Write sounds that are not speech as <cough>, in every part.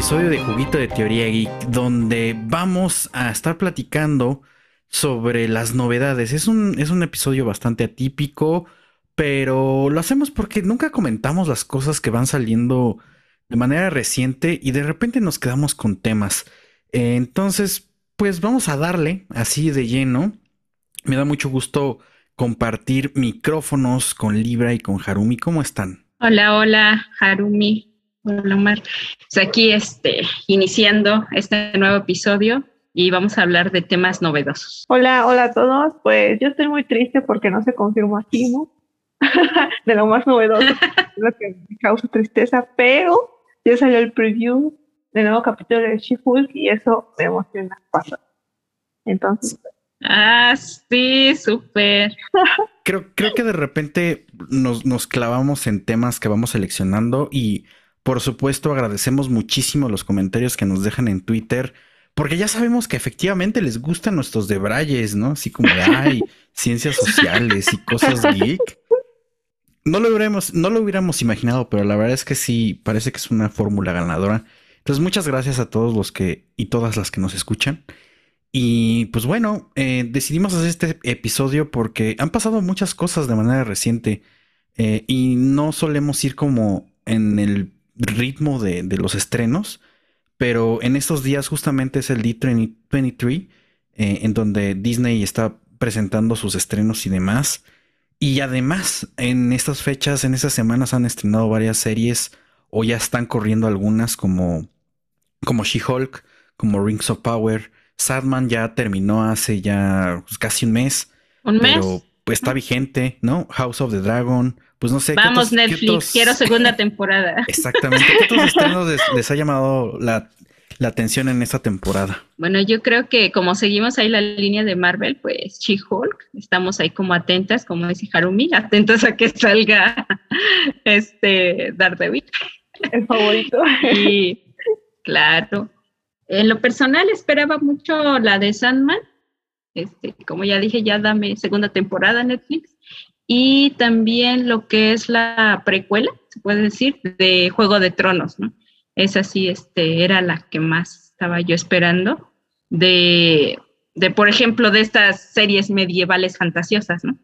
episodio de Juguito de Teoría Geek, donde vamos a estar platicando sobre las novedades. Es un, es un episodio bastante atípico, pero lo hacemos porque nunca comentamos las cosas que van saliendo de manera reciente y de repente nos quedamos con temas. entonces, pues vamos a darle así de lleno. Me da mucho gusto compartir micrófonos con Libra y con Harumi. ¿Cómo están? Hola, hola, Harumi. Hola, Omar. Pues aquí este, iniciando este nuevo episodio y vamos a hablar de temas novedosos. Hola, hola a todos. Pues yo estoy muy triste porque no se confirmó aquí, ¿no? <laughs> de lo más novedoso, <laughs> lo que me causa tristeza, pero ya salió el preview del nuevo capítulo de She-Hulk y eso me emociona bastante. Entonces. Ah, sí, súper. creo, creo que de repente nos, nos clavamos en temas que vamos seleccionando y por supuesto, agradecemos muchísimo los comentarios que nos dejan en Twitter, porque ya sabemos que efectivamente les gustan nuestros debrayes, ¿no? Así como de, ay, ciencias sociales y cosas. No lo, hubiéramos, no lo hubiéramos imaginado, pero la verdad es que sí, parece que es una fórmula ganadora. Entonces, muchas gracias a todos los que y todas las que nos escuchan. Y pues bueno, eh, decidimos hacer este episodio porque han pasado muchas cosas de manera reciente eh, y no solemos ir como en el ritmo de, los estrenos, pero en estos días justamente es el D23, eh, en donde Disney está presentando sus estrenos y demás. Y además, en estas fechas, en estas semanas han estrenado varias series o ya están corriendo algunas como, como She-Hulk, como Rings of Power. Sadman ya terminó hace ya pues, casi un mes. ¿Un mes? Pero pues, está vigente, ¿no? House of the Dragon, pues no sé. Vamos, Netflix, quiero segunda temporada. <laughs> Exactamente. ¿Qué otros estrenos les, ha llamado la, atención en esta temporada? Bueno, yo creo que como seguimos ahí la línea de Marvel, pues She-Hulk, estamos ahí como atentas, como dice Harumi, <laughs> atentas a que salga este Daredevil. El favorito. <laughs> Y claro. En lo personal esperaba mucho la de Sandman. Este, como ya dije, ya dame segunda temporada Netflix y también lo que es la precuela, se puede decir, de Juego de Tronos, ¿no? Esa sí, este, era la que más estaba yo esperando de, de, por ejemplo, de estas series medievales fantasiosas, ¿no?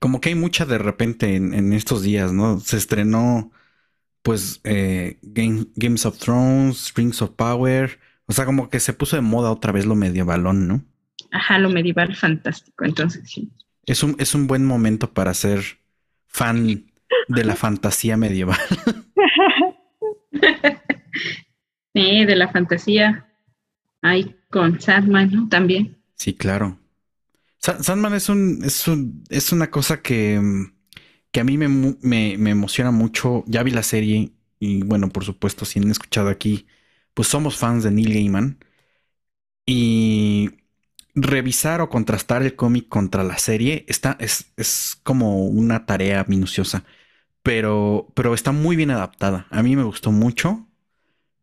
Como que hay mucha de repente en, estos días, ¿no? Se estrenó, pues, eh, Games of Thrones, Rings of Power, o sea, como que se puso de moda otra vez lo medievalón, ¿no? Ajá, lo medieval fantástico, entonces sí. Es un, es un buen momento para ser fan de la <laughs> fantasía medieval. <laughs> sí, de la fantasía. Hay con Sandman, ¿no? También. Sí, claro. Sandman es un, es un, es una cosa que, que a mí me, me, me, emociona mucho. Ya vi la serie y bueno, por supuesto, si han escuchado aquí, pues somos fans de Neil Gaiman. Y revisar o contrastar el cómic contra la serie está, es, es, como una tarea minuciosa, pero, pero está muy bien adaptada. A mí me gustó mucho.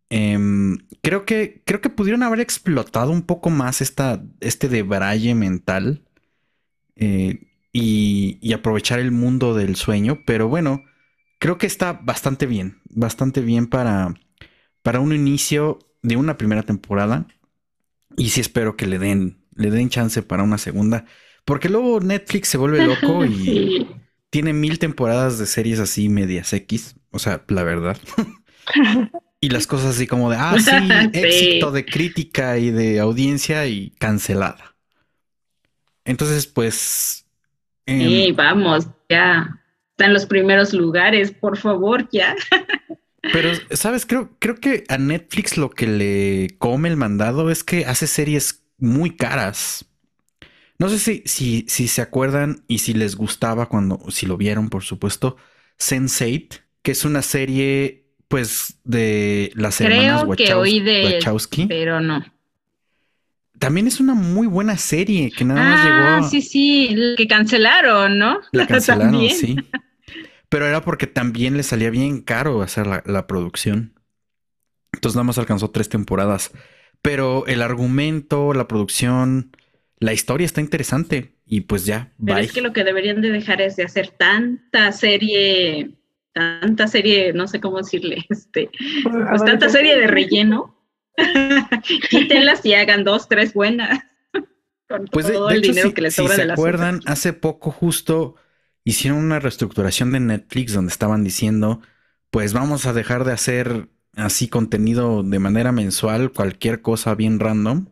Em, creo, que, creo que pudieron haber explotado un poco más esta, este debraye mental eh, y, y aprovechar el mundo del sueño, pero bueno, creo que está bastante bien, bastante bien para, para un inicio de una primera temporada. Y sí espero que le den le den chance para una segunda. Porque luego Netflix se vuelve loco <laughs> y tiene mil temporadas de series así medias X. O sea, la verdad. y las cosas así como de, ah, sí, <laughs> éxito de crítica y de audiencia y cancelada. Entonces, pues... sí, em, vamos, ya. Están los primeros lugares, por favor, ya. Pero, ¿sabes? Creo, creo que a Netflix lo que le come el mandado es que hace series muy caras. No sé si, si, si se acuerdan y si les gustaba cuando, si lo vieron, por supuesto, Sense8, que es una serie, pues, de las hermanas Wachowski, pero no. También es una muy buena serie que nada más llegó ah, Sí, sí, que cancelaron, ¿no? La <laughs> cancelaron, sí. Pero era porque también le salía bien caro hacer la, la producción. Entonces nada más alcanzó tres temporadas. Pero el argumento, la producción, la historia está interesante y pues ya. Pero es que lo que deberían de dejar es de hacer tanta serie tanta serie, no sé cómo decirle, <laughs> este, pues tanta serie de relleno. <laughs> Quítenlas y hagan dos, tres buenas. <laughs> Con pues todo el dinero que les sobra si se acuerdan, hace poco justo hicieron una reestructuración de Netflix donde estaban diciendo, pues vamos a dejar de hacer así contenido de manera mensual, cualquier cosa bien random,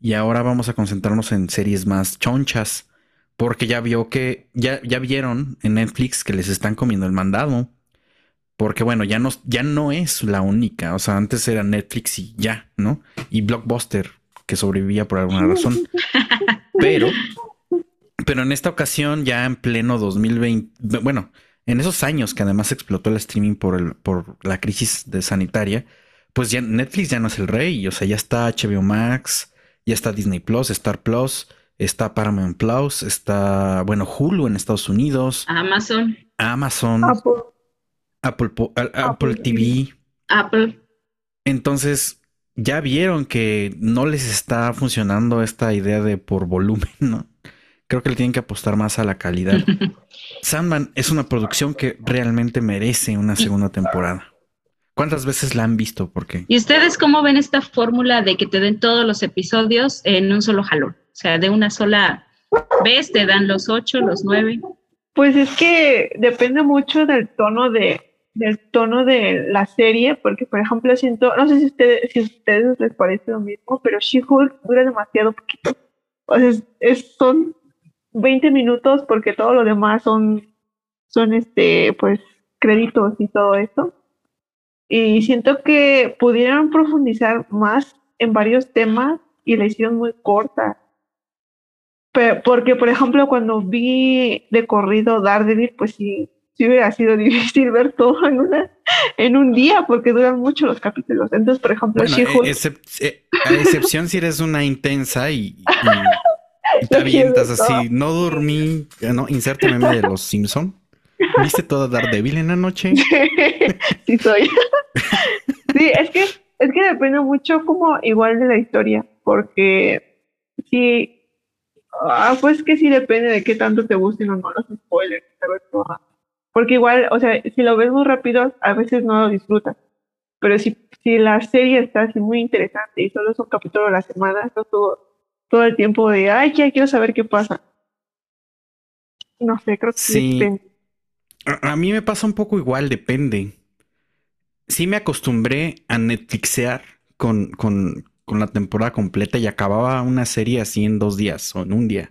y ahora vamos a concentrarnos en series más chonchas, porque ya vio que, ya, ya vieron en Netflix que les están comiendo el mandado. Porque bueno, ya no, ya no es la única. O sea, antes era Netflix y ya, ¿no? Y Blockbuster, que sobrevivía por alguna razón. <laughs> Pero, pero en esta ocasión, ya en pleno 2020, bueno, en esos años que además explotó el streaming por, el, por la crisis de sanitaria, pues ya Netflix ya no es el rey. O sea, ya está HBO Max, ya está Disney Plus, Star Plus, está Paramount Plus, está, bueno, Hulu en Estados Unidos. Amazon. Amazon. Apple, Apple, TV. Apple. Entonces, ya vieron que no les está funcionando esta idea de por volumen, ¿no? Creo que le tienen que apostar más a la calidad. <laughs> Sandman es una producción que realmente merece una segunda temporada. ¿Cuántas veces la han visto? ¿Por qué? ¿Y ustedes cómo ven esta fórmula de que te den todos los episodios en un solo jalón? O sea, de una sola vez te dan los ocho, los nueve. Pues es que depende mucho del tono de, del tono de la serie, porque por ejemplo siento, no sé si ustedes, si a ustedes les parece lo mismo, pero She-Hulk dura demasiado poquito. O sea, es, son 20 minutos porque todo lo demás son, son este, pues, créditos y todo eso. Y siento que pudieran profundizar más en varios temas y la hicieron muy corta. porque, por ejemplo, cuando vi de corrido Daredevil, pues sí, sí hubiera sido <laughs> difícil ver todo en una en un día porque duran mucho los capítulos. Entonces, por ejemplo, bueno, eh, a excepción si eres una intensa y, te <laughs> avientas así, no dormí, no, inserte meme de los Simpson. ¿Viste todo Daredevil en la noche? <laughs> sí soy. sí, es que es que depende mucho como igual de la historia, porque sí Ah, pues que sí depende de qué tanto te gusten o no los spoilers. Porque igual, o sea, si lo ves muy rápido, a veces no lo disfrutas. Pero si, si la serie está así muy interesante y solo es un capítulo a la semana, estás todo, todo el tiempo de, ay, ya quiero saber qué pasa. No sé, creo que sí. Depende. A, mí me pasa un poco igual, depende. Sí me acostumbré a Netflixear con, con, con la temporada completa y acababa una serie así en dos días o en un día.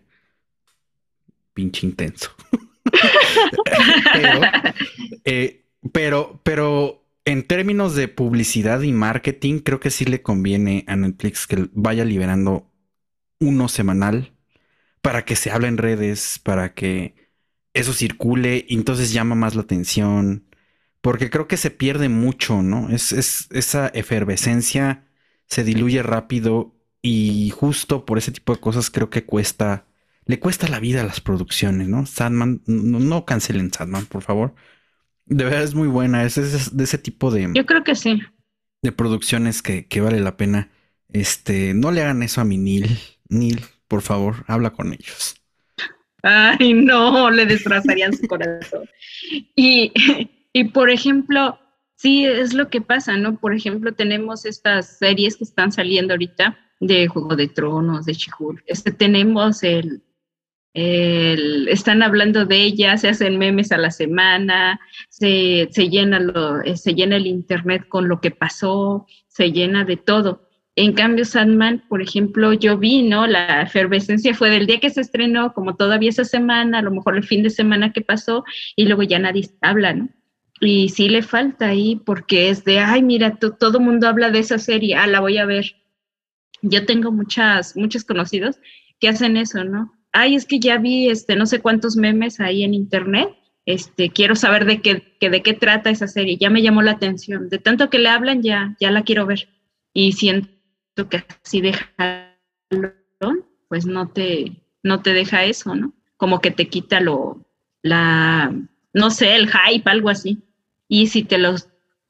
Pinche intenso. <laughs> Eh, pero, pero, en términos de publicidad y marketing, creo que sí le conviene a Netflix que vaya liberando uno semanal para que se hable en redes, para que eso circule y entonces llama más la atención. Porque creo que se pierde mucho, ¿no? Es, es esa efervescencia se diluye rápido y justo por ese tipo de cosas creo que cuesta le cuesta la vida a las producciones, ¿no? Sandman, no, cancelen Sandman, por favor. De verdad es muy buena, es, de ese tipo de... Yo creo que sí. De producciones que, que vale la pena. Este, no le hagan eso a mi Neil. Por favor, habla con ellos. Ay, no, le destrozarían su corazón. Y, y por ejemplo, sí, es lo que pasa, ¿no? Por ejemplo, tenemos estas series que están saliendo ahorita de Juego de Tronos, de Chihul. Este, tenemos el, están hablando de ella, se hacen memes a la semana, se, llena lo, eh, se llena el internet con lo que pasó, se llena de todo. En cambio, Sandman, por ejemplo, yo vi, ¿no? La efervescencia fue del día que se estrenó, como todavía esa semana, a lo mejor el fin de semana que pasó, y luego ya nadie habla, ¿no? Y sí le falta ahí, porque es de, ay, mira, todo el mundo habla de esa serie, ah, la voy a ver. Yo tengo muchas, muchos conocidos que hacen eso, ¿no? ay, es que ya vi este, no sé cuántos memes ahí en internet, este, quiero saber de qué, de qué trata esa serie, ya me llamó la atención, de tanto que le hablan, ya, ya la quiero ver. Y siento que así deja, pues no te, no te deja eso, ¿no? Como que te quita lo, la, no sé, el hype, algo así. Y si te lo,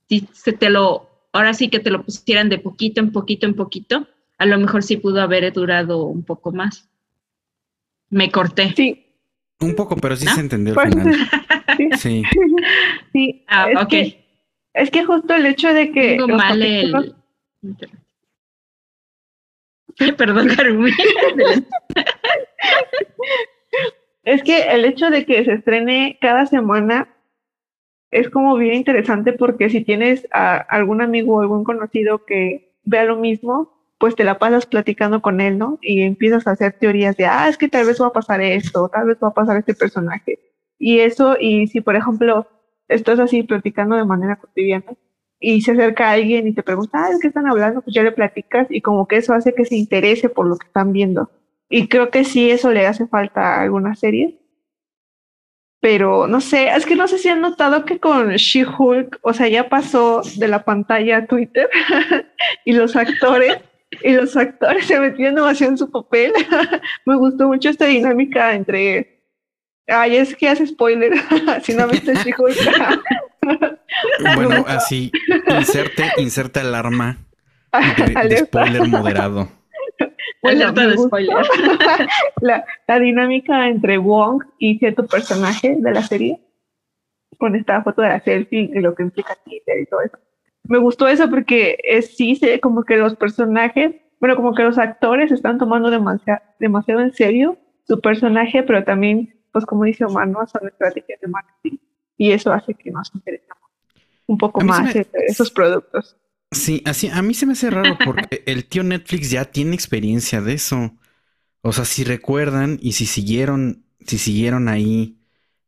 si se te lo, ahora sí que te lo pusieran de poquito en poquito en poquito, a lo mejor sí pudo haber durado un poco más. Me corté. Sí. Un poco, pero sí se entendió al final. <laughs> Sí. Sí, Ah, es ok. que- es que justo el hecho de que Tengo los mal capítulos- el. <laughs> Perdón, Carmen. Es que el hecho de que se estrene cada semana es como bien interesante porque si tienes a algún amigo o algún conocido que vea lo mismo, pues te la pasas platicando con él, ¿no? Y empiezas a hacer teorías de, ah, es que tal vez va a pasar esto, tal vez va a pasar este personaje. Y eso, y si por ejemplo estás así platicando de manera cotidiana y se acerca alguien y te pregunta, ah, ¿de qué están hablando? Pues ya le platicas y como que eso hace que se interese por lo que están viendo. Y creo que sí, eso le hace falta a algunas series. Pero no sé, es que no sé si han notado que con She-Hulk, o sea, ya pasó de la pantalla a Twitter <laughs> y los actores, y los actores se metían demasiado en su papel. <laughs> Me gustó mucho esta dinámica entre. Ay, es que hace spoiler. <laughs> si no viste She-Hulk. Bueno, así, inserte, inserte alarma de, <laughs> de spoiler moderado. Bueno, Alerta de spoiler. <laughs> la, la dinámica entre Wong y cierto personaje de la serie, con esta foto de la selfie y lo que implica Twitter y todo eso. Me gustó eso porque es, sí se ve como que los personajes, bueno, como que los actores están tomando demasiado, demasiado en serio su personaje, pero también, pues como dice Omar, ¿no? son estrategias de marketing y eso hace que nos interesemos un poco más me- esos productos. Sí, así a mí se me hace raro porque <laughs> el tío Netflix ya tiene experiencia de eso. O sea, si recuerdan y si siguieron, si siguieron ahí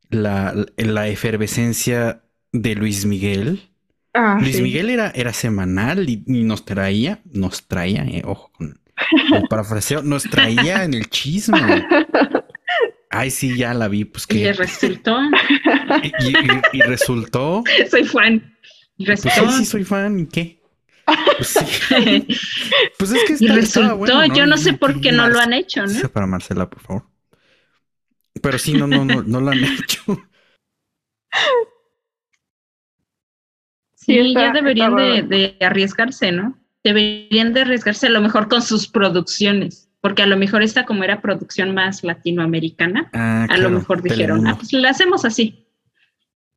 la, la efervescencia de Luis Miguel. Ah, Luis sí. Miguel era, era semanal y, y nos traía, nos traía, eh, ojo con el <laughs> parafraseo, nos traía en el chisme. <laughs> Ay, sí, ya la vi, pues Y que. resultó. Y, y- y resultó. <laughs> Soy fan. Y Pues sí, resultó. sí, soy fan, ¿y qué? Pues sí. <laughs> Pues es que y resultó. Yo no sé por qué no lo han hecho, ¿no? Sí, Para Marcela, por favor. Pero sí, no, no, no, no lo han <laughs> hecho. Sí, Sí, está- ya deberían de arriesgarse, ¿no? Deberían de arriesgarse a lo mejor con sus producciones, porque a lo mejor esta como era producción más latinoamericana, Ah, a claro, lo mejor dijeron, Telemundo. ah, pues la hacemos así.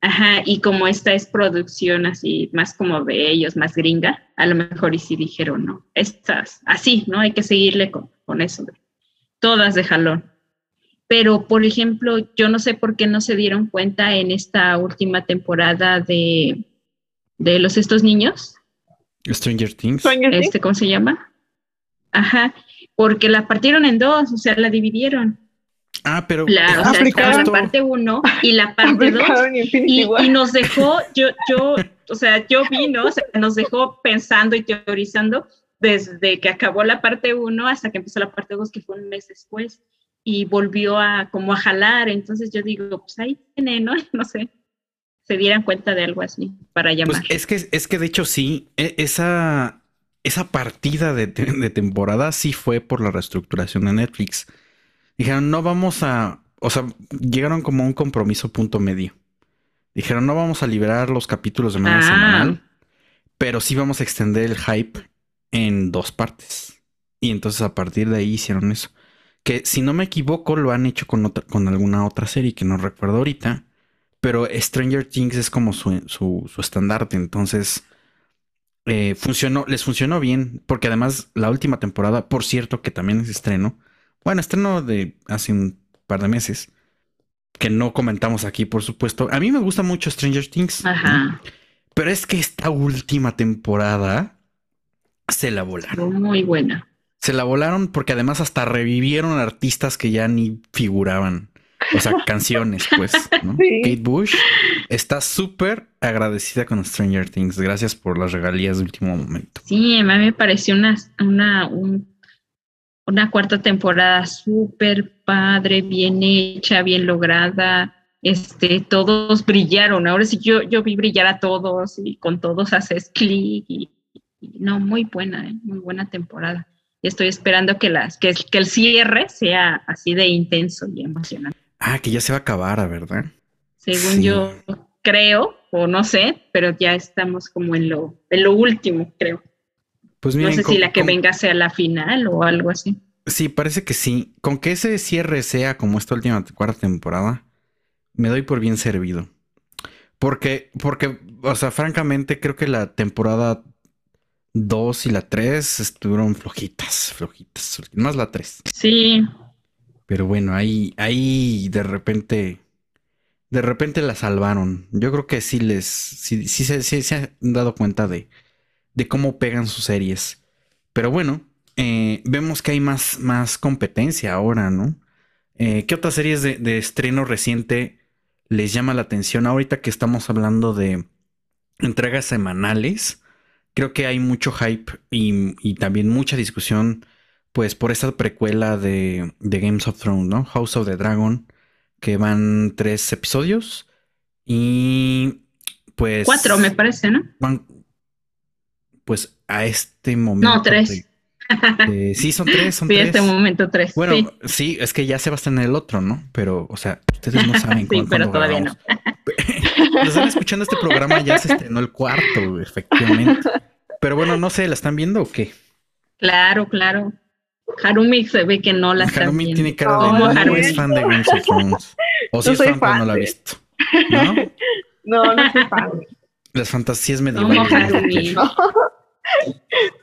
Ajá, y como esta es producción así, más como de ellos, más gringa, a lo mejor y sí dijeron, no, estas, así, ¿no? Hay que seguirle con, con eso, de- todas de jalón. Pero, por ejemplo, yo no sé por qué no se dieron cuenta en esta última temporada de, de los estos niños, Stranger Things. Stranger Things. este, ¿cómo se llama? Ajá, porque la partieron en dos, o sea, la dividieron. Ah, pero La, o sea, la parte uno <laughs> y la parte dos. Aplicaron Infinity Y, War. y nos dejó, yo, yo, o sea, yo vi, ¿no? O sea, nos dejó pensando y teorizando desde que acabó la parte uno hasta que empezó la parte dos, que fue un mes después, y volvió a como a jalar. Entonces yo digo, pues ahí tiene, ¿no? <laughs> No sé, se dieran cuenta de algo así para llamar. Pues es que, es que de hecho sí, e- esa, esa partida de, te- de temporada sí fue por la reestructuración de Netflix. Dijeron, no vamos a, o sea, llegaron como a un compromiso punto medio. Dijeron, no vamos a liberar los capítulos de manera Ah. semanal, pero sí vamos a extender el hype en dos partes. Y entonces a partir de ahí hicieron eso. Que si no me equivoco, lo han hecho con, otra, con alguna otra serie que no recuerdo ahorita. Pero Stranger Things es como su, su, su estandarte. Entonces, eh, funcionó, les funcionó bien. Porque además, la última temporada, por cierto, que también es estreno. Bueno, estreno de hace un par de meses. Que no comentamos aquí, por supuesto. A mí me gusta mucho Stranger Things. ¿no? Ajá, Pero es que esta última temporada se la volaron. muy buena. Se la volaron porque además hasta revivieron artistas que ya ni figuraban. O sea, canciones, pues. ¿no? Sí. Kate Bush está súper agradecida con Stranger Things. Gracias por las regalías de último momento. Sí, a mí me pareció una, una, un- una cuarta temporada súper padre, bien hecha, bien lograda. Este, todos brillaron. Ahora sí yo, yo vi brillar a todos y con todos haces clic y, y no, muy buena, ¿eh? muy buena temporada. Y estoy esperando que, las, que, que el cierre sea así de intenso y emocionante. Ah, que ya se va a acabar, ¿verdad? Según Sí. yo creo, o no sé, pero ya estamos como en lo, en lo último, creo. Pues No miren, sé con- si la que con- venga sea la final o algo así. Sí, parece que sí. Con que ese cierre sea como esta última cuarta temporada, me doy por bien servido. Porque, porque, o sea, francamente, creo que la temporada 2 y la 3 estuvieron flojitas, flojitas. Más la 3. Sí. Pero bueno, ahí, ahí de repente, de repente la salvaron. Yo creo que sí les, sí, sí, se han dado cuenta de, de cómo pegan sus series. Pero bueno, eh, vemos que hay más, más competencia ahora, ¿no? Eh, ¿Qué otras series de, estreno reciente les llama la atención? Ahorita que estamos hablando de entregas semanales, creo que hay mucho hype y, también mucha discusión, pues, por esta precuela de, de, Games of Thrones, ¿no? House of the Dragon, que van tres episodios y pues... Cuatro, me parece, ¿no? Van, pues, a este momento... No, tres. Eh, sí, son tres, son sí, tres. este momento tres. Bueno, sí. es que ya se va a estar en el otro, ¿no? Pero, o sea, ustedes no saben <laughs> sí, pero todavía no. <laughs> están escuchando este programa, ya se estrenó el cuarto, efectivamente. Pero bueno, no sé, ¿la están viendo o qué? Claro, claro. Harumi se ve que no la está Harumi viendo. tiene cara de no, no es fan de Games of Thrones. O si no es fan, pero no la ha visto. ¿No? <laughs> No, no soy fan. Las fantasías medievales. No. No. <laughs>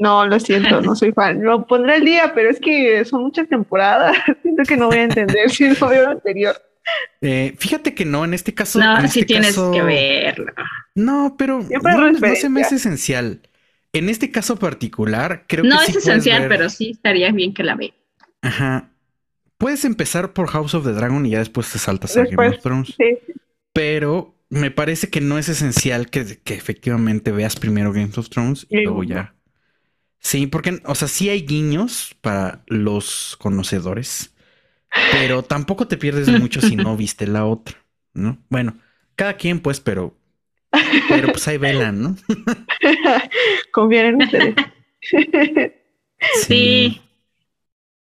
No, lo siento, no soy fan. Lo pondré el día, pero es que son muchas temporadas. <laughs> Siento que no voy a entender si no veo lo anterior. Eh, fíjate que no, en este caso. No, en sí este tienes caso, que verlo. No, pero no, no se me hace esencial. En este caso particular, creo No que es sí puedes esencial, ver- pero sí estaría bien que la vea. Ajá. Puedes empezar por House of the Dragon y ya después te saltas a Game of Thrones. Sí, Pero me parece que no es esencial que, que efectivamente veas primero Game of Thrones y Sí. luego ya. Sí, porque, o sea, sí hay guiños para los conocedores, pero tampoco te pierdes de mucho si no <laughs> viste la otra, ¿no? Bueno, cada quien, pues, pero, pero pues ahí velan, ¿no? <laughs> confíen en ustedes. Sí.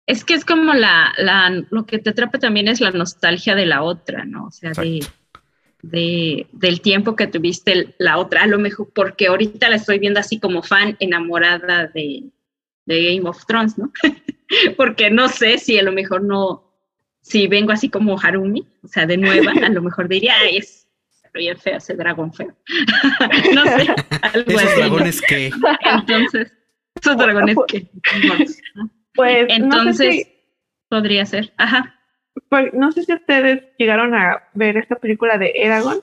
Es que es como la, la, lo que te atrapa también es la nostalgia de la otra, ¿no? O sea, de, de, del tiempo que tuviste la otra, a lo mejor, porque ahorita la estoy viendo así como fan enamorada de, de Game of Thrones, ¿no? <laughs> porque no sé si a lo mejor no, si vengo así como Harumi, o sea, de nueva, a lo mejor diría, ay, es bien feo ese dragón feo. <laughs> no sé, algo Esos así. ¿no? dragones que... Entonces, esos dragones que... ¿no? <laughs> Pues Entonces, no sé, si, podría ser. Ajá. pues, no sé si ustedes llegaron a ver esta película de Eragon.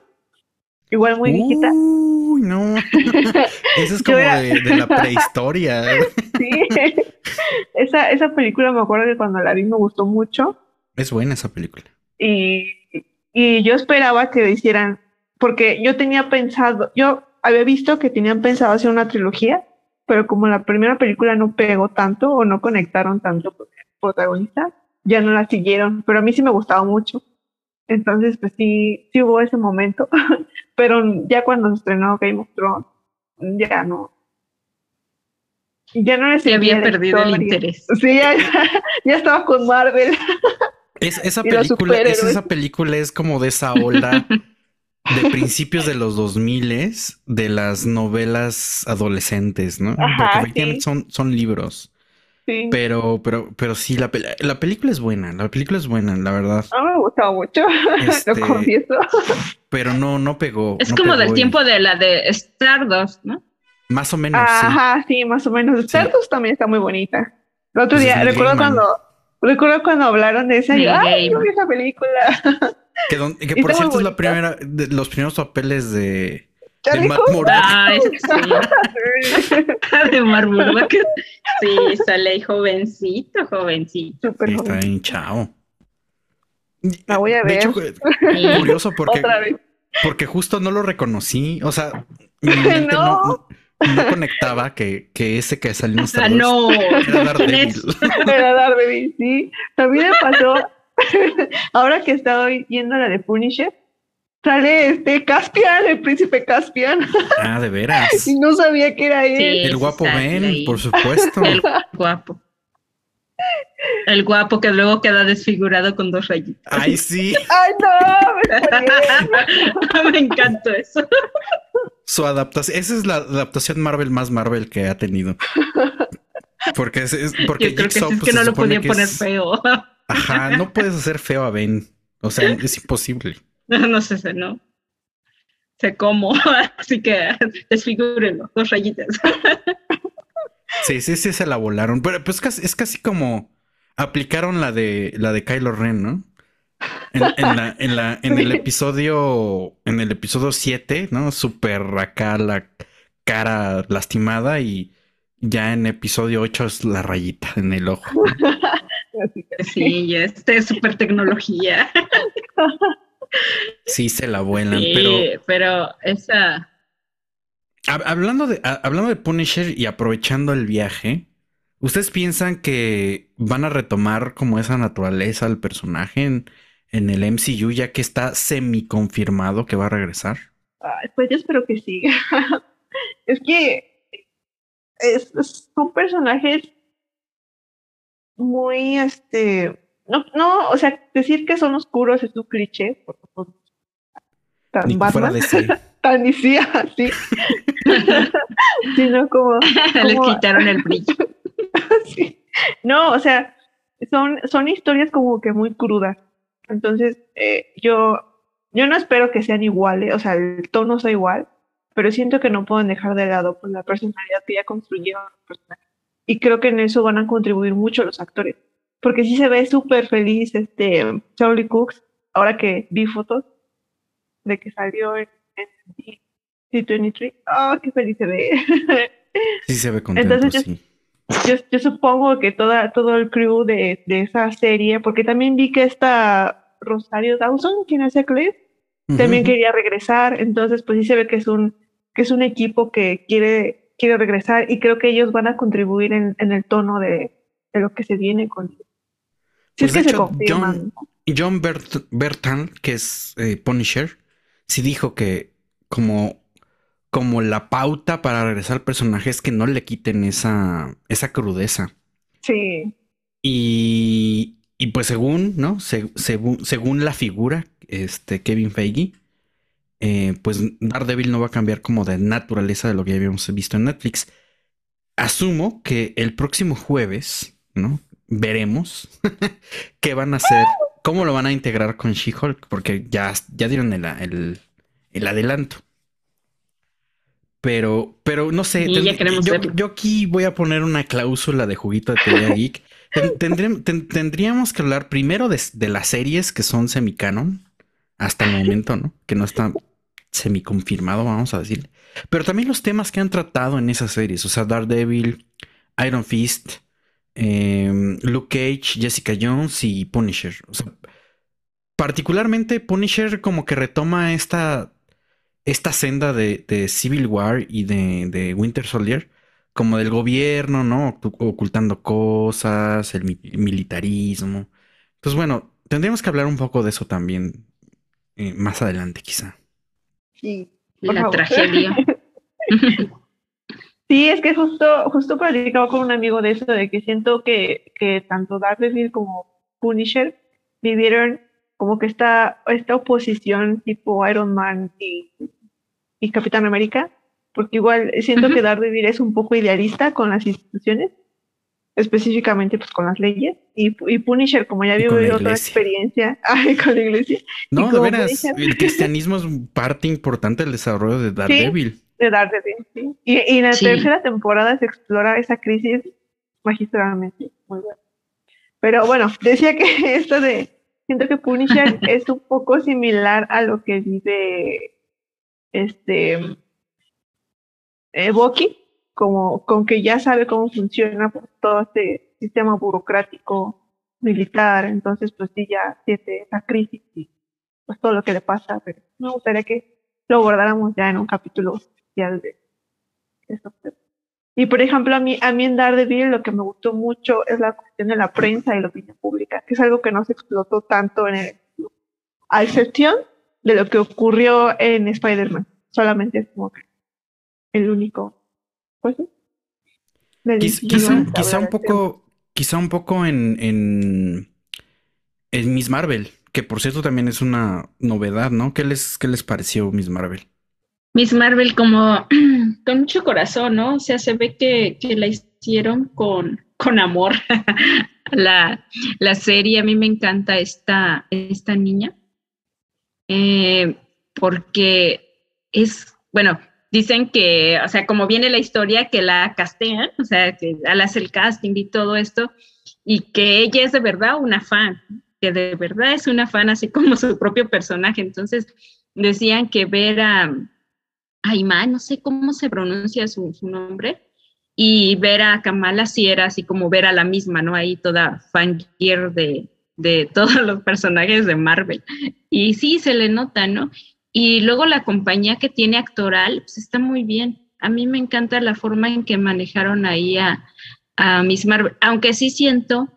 Igual muy viejita. Uy, no. <laughs> Eso es como era- de, de la prehistoria. Sí. esa, esa película me acuerdo que cuando la vi me gustó mucho. Es buena esa película. y, y yo esperaba que hicieran, porque yo tenía pensado, yo había visto que tenían pensado hacer una trilogía, pero como la primera película no pegó tanto o no conectaron tanto con el protagonista, ya no la siguieron, pero a mí sí me gustaba mucho. Entonces, pues sí, sí hubo ese momento, <laughs> pero ya cuando se estrenó Game of Thrones, ya no. Ya no le Se había perdido el interés. Sí, ya, <laughs> ya estaba con Marvel. Es, esa <laughs> película, es, esa película es como de esa ola de principios de los 2000 de las novelas adolescentes, ¿no? Ajá, Porque efectivamente sí. son, son libros. Sí. Pero, pero, pero sí, la, pel- la película es buena, la película es buena, la verdad. No me gustaba mucho, <laughs> Este, lo confieso. Pero no, no pegó. Es no como pegó del y- tiempo de la de Stardust, ¿no? Más o menos, sí. Ajá, sí, más o menos. Sí. Stardust también está muy bonita. El otro Pues día, recuerdo Gaiman. cuando, recuerdo cuando hablaron de esa, y yo, ay, yo Gaiman. vi esa película. <laughs> Que, don- que por cierto es la primera, de los primeros papeles de, de Matt. Murdock. Ay, sí. <laughs> <laughs> de Marvel. Sí, sale ahí jovencito, jovencito. Súper Sí, está bien chao. La voy a De ver. hecho, Sí. curioso porque, Otra vez. porque justo no lo reconocí. O sea, <laughs> mi mente no, no conectaba que, que ese que salió en Star Ah, Wars no. era Daredevil. Es- Era Daredevil, sí. También me pasó, <laughs> ahora que estoy viendo la de Punisher, sale este Caspian, el príncipe Caspian, Ah, de <laughs> veras. y no sabía que era él. Sí. El guapo Ben, por supuesto. El guapo. El guapo que luego queda desfigurado con dos rayitas. Ay, sí. Ay, no, me. <laughs> Me encantó eso. Su adaptación. Esa es la adaptación Marvel más Marvel que ha tenido. Porque es, es- porque Yo creo que Jigsaw, sí, es pues, que no se lo podía poner es- feo. Ajá, no <laughs> puedes hacer feo a Ben. O sea, es imposible. <laughs> No sé, no. sé cómo, <laughs> así que desfigúrenlo, dos rayitas. Sí, sí, sí se la volaron. Pero pues es casi como aplicaron la de la de Kylo Ren, ¿no? En, la, en, la, en el episodio, en el episodio 7, ¿no? Súper acá la cara lastimada y ya en episodio 8 es la rayita en el ojo. Sí, ya este es súper tecnología. <laughs> Sí, se la vuelan, sí, pero. Pero esa. Hablando de, hablando de Punisher y aprovechando el viaje, ¿ustedes piensan que van a retomar como esa naturaleza al personaje en, en el MCU, ya que está semi confirmado que va a regresar? pues yo espero que sí. <laughs> es que son personajes muy, este, no, no, o sea, decir que son oscuros es un cliché, porque son tan Ni fuera de sí. <laughs> tan sí, así, <laughs> sino como, <laughs> Les quitaron el brillo. sí. No, o sea, son, son historias como que muy crudas. Entonces, eh, yo, yo no espero que sean iguales, o sea, el tono sea igual, pero siento que no pueden dejar de lado pues, la personalidad que ya construyeron los personajes. Y creo que en eso van a contribuir mucho los actores. Porque sí se ve súper feliz este Charlie Cooks, ahora que vi fotos de que salió en, en C23. ¡Oh, qué feliz se ve! <laughs> Sí se ve contento, Entonces, sí. Yo, yo, supongo que toda, todo el crew de, de, esa serie, porque también vi que esta Rosario Dawson, quien hace Cliff, también quería regresar, entonces pues sí se ve que es un, que es un equipo que quiere, quiere regresar y creo que ellos van a contribuir en, en el tono de, de, lo que se viene con... Si pues es que hecho, se John, John Bert, Bertan, que es eh, Punisher, sí dijo que como como la pauta para regresar al personaje es que no le quiten esa, esa crudeza. Sí. Y, y pues según, ¿no? según, según la figura, este Kevin Feige, eh, pues Daredevil no va a cambiar como de naturaleza de lo que ya habíamos visto en Netflix. Asumo que el próximo jueves, ¿no? Veremos <laughs> qué van a hacer, cómo lo van a integrar con She-Hulk, porque ya, ya dieron el, el, el adelanto. Pero, pero no sé. yo, aquí voy a poner una cláusula de juguito de teoría <laughs> geek. tendríamos que hablar primero de, las series que son semicanon hasta el momento, ¿no? Que no está semi-confirmado, vamos a decir. Pero también los temas que han tratado en esas series, o sea, Daredevil, Iron Fist, em, Luke Cage, Jessica Jones y Punisher. Particularmente Punisher como que retoma esta esta senda de, Civil War y de, Winter Soldier, como del gobierno, ¿no? Ocultando cosas, el militarismo. Entonces, bueno, tendríamos que hablar un poco de eso también eh, más adelante, quizá. Sí. La tragedia. <laughs> sí, es que justo, justo platicaba con un amigo de eso, de que siento que, que tanto Daredevil como Punisher vivieron como que esta, esta oposición tipo Iron Man y, y Capitán América, porque igual siento que Daredevil es un poco idealista con las instituciones, específicamente pues con las leyes, y, y Punisher, como ya vivió otra experiencia <laughs> con la iglesia. No, de veras, el <laughs> cristianismo es parte importante del desarrollo de Daredevil. Sí, de Daredevil, sí. Y, y en la tercera temporada se explora esa crisis magistralmente, muy bueno. Pero bueno, decía que <laughs> esto de Siento que Punisher es un poco similar a lo que vive este eh, Bucky, como con que ya sabe cómo funciona todo este sistema burocrático militar, entonces pues sí ya siente esa crisis y pues todo lo que le pasa, pero me gustaría que lo abordáramos ya en un capítulo especial de eso. Y por ejemplo, a mí, a mí en Daredevil lo que me gustó mucho es la cuestión de la prensa y la opinión pública, que es algo que no se explotó tanto en el a excepción de lo que ocurrió en Spider-Man. Solamente es como el único. Pues quizá, quizá un poco, quizá un poco en, en, en Miss Marvel, que por cierto también es una novedad, ¿no? ¿Qué les, qué les pareció Miss Marvel? Miss Marvel como <clears throat> con mucho corazón, ¿no? O sea, se ve que, la hicieron con, con amor. <laughs> la, la, serie, a mí me encanta esta, esta niña, eh, porque es, bueno, dicen que, o sea, como viene la historia, que la castean, o sea, que al hacer el casting y todo esto, y que ella es de verdad una fan, que de verdad es una fan, así como su propio personaje. Entonces, decían que ver a Aymá, no sé cómo se pronuncia su, su nombre, y ver a Kamala sí era así como ver a la misma, ¿no? Ahí toda fangirl de, de <laughs> todos los personajes de Marvel. Y sí, se le nota, ¿no? Y luego la compañía que tiene actoral, pues está muy bien. A mí me encanta la forma en que manejaron ahí a, a Miss Marvel, aunque sí siento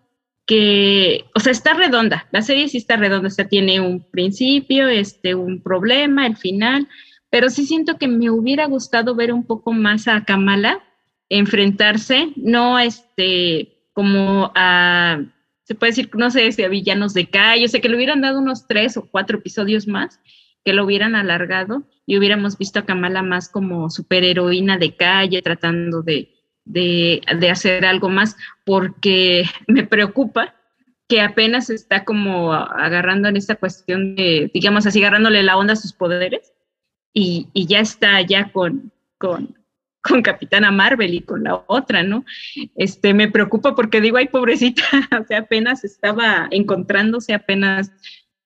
que, o sea, está redonda, la serie sí está redonda, o sea, tiene un principio, este, un problema, el final, pero sí siento que me hubiera gustado ver un poco más a Kamala enfrentarse, no este, como a, se puede decir, no sé, si a villanos de calle, o sea, que le hubieran dado unos tres o cuatro episodios más, que lo hubieran alargado y hubiéramos visto a Kamala más como superheroína de calle, tratando de, de, de hacer algo más, porque <laughs> me preocupa que apenas está como agarrando en esta cuestión de, digamos así, agarrándole la onda a sus poderes y, y ya está ya con, con, con Capitana Marvel y con la otra, ¿no? Este, me preocupa porque digo, ay, pobrecita, <laughs> o sea, apenas estaba encontrándose, apenas,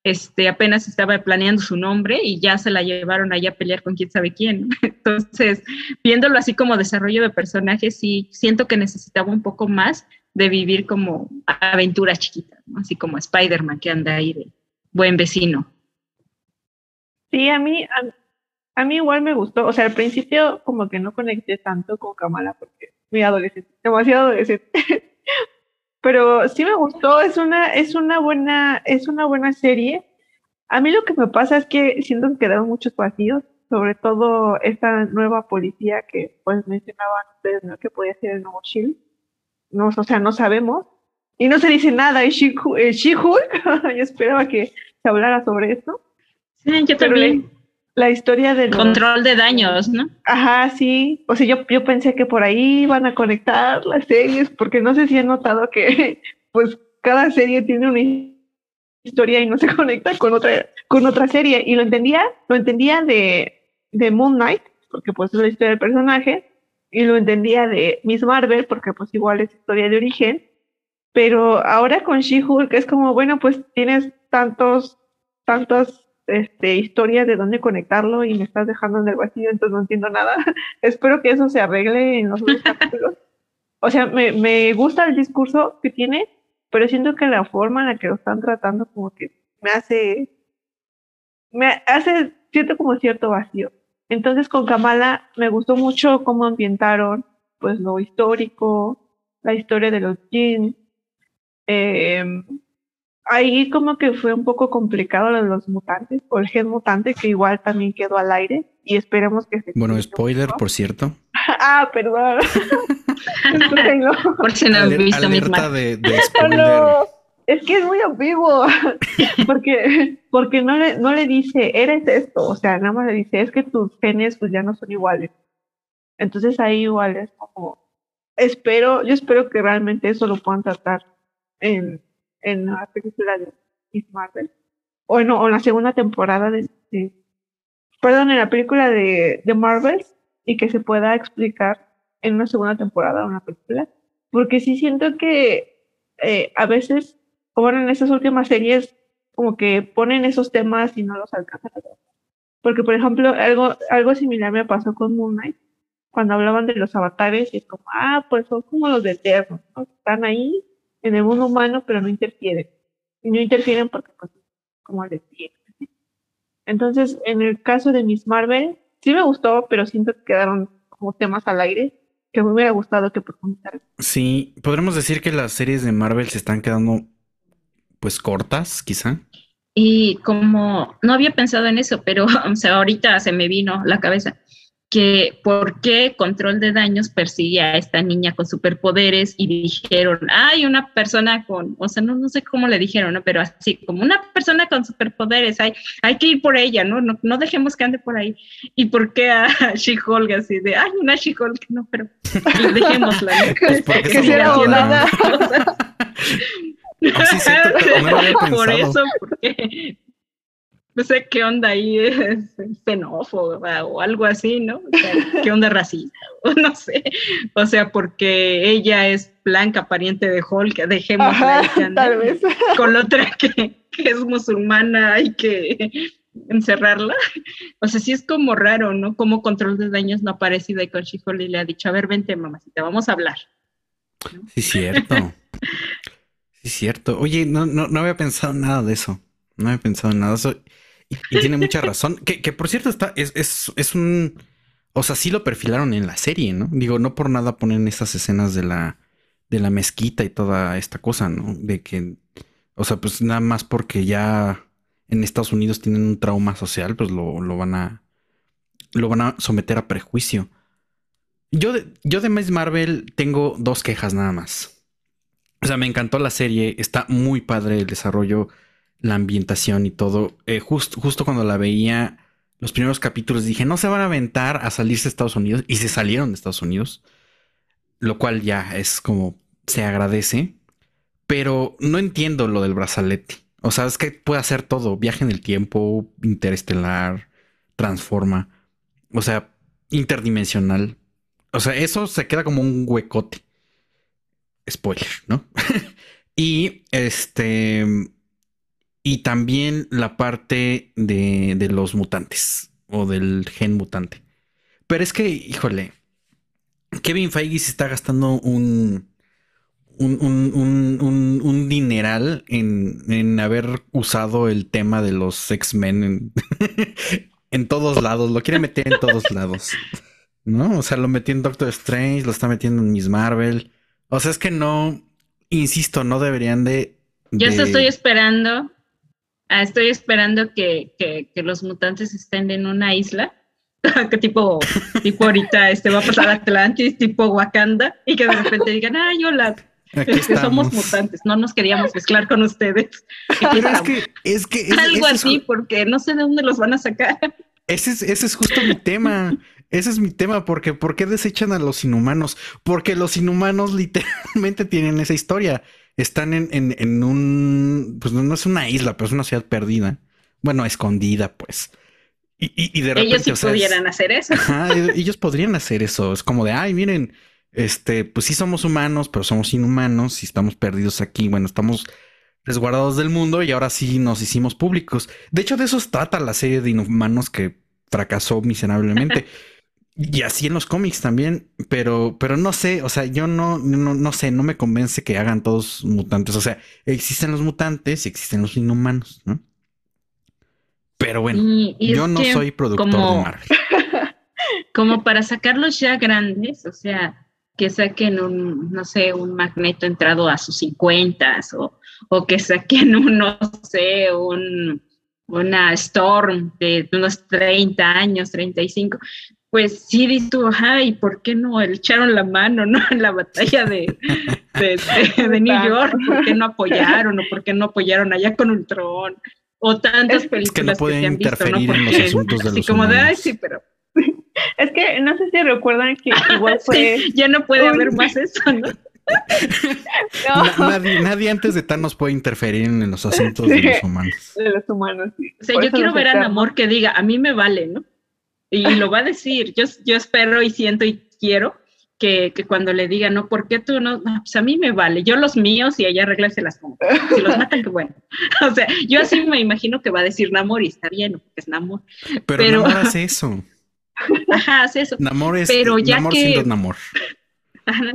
este, apenas estaba planeando su nombre y ya se la llevaron allá a pelear con quién sabe quién. <laughs> Entonces, viéndolo así como desarrollo de personajes, sí, siento que necesitaba un poco más de vivir como aventuras chiquitas, ¿no? así como Spider-Man que anda ahí de buen vecino. Sí, a mí, a mí igual me gustó, o sea, al principio como que no conecté tanto con Kamala porque muy adolescente, demasiado adolescente. <laughs> Pero sí me gustó, es una, es una buena, es una buena serie. A mí lo que me pasa es que siento que quedaron muchos vacíos, sobre todo esta nueva policía que pues mencionaban ustedes, ¿no? Que podía ser el nuevo Shield. No, o sea, no sabemos. Y no se dice nada, es She-Hulk. <laughs> yo esperaba que se hablara sobre esto. Sí, yo también la historia del control de daños, ¿no? Ajá, sí. O sea, yo, yo pensé que por ahí iban a conectar las series, porque no sé si han notado que <laughs> pues cada serie tiene una historia y no se <laughs> conecta con otra, con otra serie. Y lo entendía, lo entendía de, de Moon Knight, porque pues es la historia del personaje, y lo entendía de Miss Marvel, porque pues igual es historia de origen. Pero ahora con She-Hulk es como, bueno, pues tienes tantos, tantos este, historia de dónde conectarlo y me estás dejando en el vacío, entonces no entiendo nada. <laughs> Espero que eso se arregle en los capítulos. O sea, me, me gusta el discurso que tiene, pero siento que la forma en la que lo están tratando como que me hace, me hace, siento como cierto vacío. Entonces con Kamala me gustó mucho cómo ambientaron pues lo histórico, la historia de los jeans, eh, ahí como que fue un poco complicado lo de los mutantes, o el gen mutante que igual también quedó al aire y esperemos que se... Bueno, spoiler, por cierto. <laughs> ah, perdón. <laughs> por si no han visto alerta de, de <laughs> spoiler. es que es muy ambiguo, porque, porque no, le, no le dice, eres esto, o sea, nada más le dice, es que tus genes pues ya no son iguales. Entonces ahí igual es como, espero, yo espero que realmente eso lo puedan tratar en, en la película de Miss Marvel. O, no, o en la segunda temporada de, Perdón, en la película de, de Marvel y que se pueda explicar en una segunda temporada una película. Porque sí siento que eh, a veces, como en esas últimas series, como que ponen esos temas y no los alcanzan. Porque, por ejemplo, algo, algo similar me pasó con Moon Knight, cuando hablaban de los avatares, y es como, ah, pues son como los de Eterno, ¿no? Están ahí en el mundo humano, pero no interfieren. Y no interfieren porque, pues, como les dije. Entonces, en el caso de Miss Marvel, sí me gustó, pero siento que quedaron como temas al aire que me hubiera gustado que preguntaran. Sí, podremos decir que las series de Marvel se están quedando, pues, cortas, quizá. Y como no había pensado en eso, pero <laughs> o sea, ahorita se me vino la cabeza que por qué control de daños persigue a esta niña con superpoderes y dijeron, hay una persona con, o sea, no, no sé cómo le dijeron, ¿no? pero así, como una persona con superpoderes, hay, hay que ir por ella, ¿no? ¿no? No dejemos que ande por ahí. ¿Y por qué a She-Hulk así de, ay, una She-Hulk? No, pero dejémosla. ¿no? <laughs> Pues que sea <laughs> <laughs> por eso, porque no sé qué onda ahí, <laughs> es xenófoba o algo así, ¿no? O sea, ¿Qué onda racista? <laughs> O no sé. O sea, porque ella es blanca, pariente de Hulk, dejemos tal vez. <laughs> con otra que, que, es musulmana, hay que encerrarla. O sea, sí es como raro, ¿no? Como control de daños no ha aparecido y con y le ha dicho, a ver, vente, mamacita, vamos a hablar. Sí, cierto. sí, cierto. Oye, no, no, no había pensado nada de eso. No había pensado en nada de eso. Y, tiene mucha razón. Que, que, por cierto está, es, es, es, un. O sea, sí lo perfilaron en la serie, ¿no? Digo, no por nada ponen esas escenas de la, de la mezquita y toda esta cosa, ¿no? De que. O sea, pues nada más porque ya en Estados Unidos tienen un trauma social, pues lo, lo van a. Lo van a someter a prejuicio. Yo de, yo de Miss Marvel tengo dos quejas nada más. O sea, me encantó la serie, está muy padre el desarrollo la ambientación y todo. Eh, justo cuando la veía, los primeros capítulos dije, no se van a aventar a salirse de Estados Unidos y se salieron de Estados Unidos, lo cual ya es como se agradece, pero no entiendo lo del brazalete. O sea, es que puede hacer todo, viaje en el tiempo, interestelar, transforma, o sea, interdimensional. O sea, eso se queda como un huecote. Spoiler, ¿no? <laughs> y este y también la parte de, de, los mutantes o del gen mutante. Pero es que, híjole, Kevin Feige se está gastando un, un, un, un dineral en, en, haber usado el tema de los X-Men en, <laughs> en, todos lados. Lo quiere meter en todos lados. ¿No? O sea, lo metió en Doctor Strange, lo está metiendo en Miss Marvel. O sea, es que no, insisto, no deberían de... Yo estoy esperando Ah, estoy esperando que, los mutantes estén en una isla, <laughs> que tipo, tipo ahorita este, va a pasar Atlantis, tipo Wakanda, y que de repente digan, ay, hola, que somos mutantes, no nos queríamos mezclar con ustedes. <laughs> es que, es que Algo así, porque no sé de dónde los van a sacar. Ese es, ese es justo mi tema. Ese es mi tema, porque ¿por qué desechan a los inhumanos? Porque los inhumanos literalmente tienen esa historia están en, en, un, pues no es una isla, pero es una ciudad perdida. Bueno, escondida, pues. Y, y, de repente, ellos sí pudieran hacer eso. ellos podrían hacer eso. Es como de, ay, miren, este, pues sí somos humanos, pero somos inhumanos y estamos perdidos aquí. Bueno, estamos resguardados del mundo y ahora sí nos hicimos públicos. De hecho, de eso trata la serie de inhumanos que fracasó miserablemente. <laughs> Y así en los cómics también, pero, pero no sé, o sea, yo no, no, no sé, no me convence que hagan todos mutantes. O sea, existen los mutantes y existen los inhumanos, ¿no? Pero bueno, yo no soy productor de Marvel. <laughs> Como para sacarlos ya grandes, o sea, que saquen un, no sé, un magneto entrado a sus 50 o, o que saquen un, no sé, un, una Storm de unos 30 años, 35, pues sí dices tú, ay, ¿por qué no le echaron la mano, no? En la batalla de, de, New York, ¿por qué no apoyaron o por qué no apoyaron allá con Ultron? O tantas películas es que, no pueden interferir en los asuntos de los como de, ay, sí, pero... <laughs> Es que no sé si recuerdan que <laughs> igual fue... ya no puede haber <laughs> más eso, ¿no? nadie, nadie, antes de Thanos puede interferir en los asuntos de los humanos. De los humanos, sí. O sea, yo quiero ver a Namor que diga, a mí me vale, ¿no? Y lo va a decir. Yo, yo espero y siento y quiero que, que, cuando le diga, no, ¿por qué tú no? pues a mí me vale, yo los míos y ella arreglarse las como. Si los matan, qué bueno. <laughs> o sea, yo así me imagino que va a decir Namor y está bien, porque es Namor. Pero, Pero Namor hace <laughs> eso. Ajá, hace eso. Namor es Pero ya Namor que, siendo Namor. Ajá.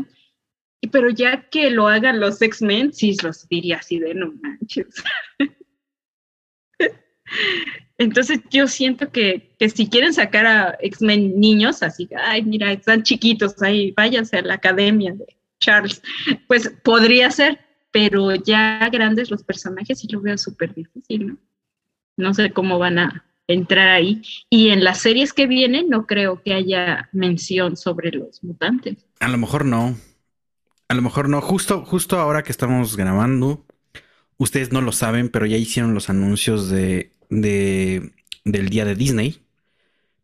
Pero ya que lo hagan los X-Men, sí los diría así de no manches. <laughs> Entonces yo siento que, que si quieren sacar a X-Men niños, así, ay, mira, están chiquitos, ahí váyanse a la academia de Charles, pues podría ser, pero ya grandes los personajes y lo veo súper difícil, ¿no? No sé cómo van a entrar ahí. Y en las series que vienen no creo que haya mención sobre los mutantes. A lo mejor no. A lo mejor no. Justo, justo ahora que estamos grabando, ustedes no lo saben, pero ya hicieron los anuncios de de, del día de Disney.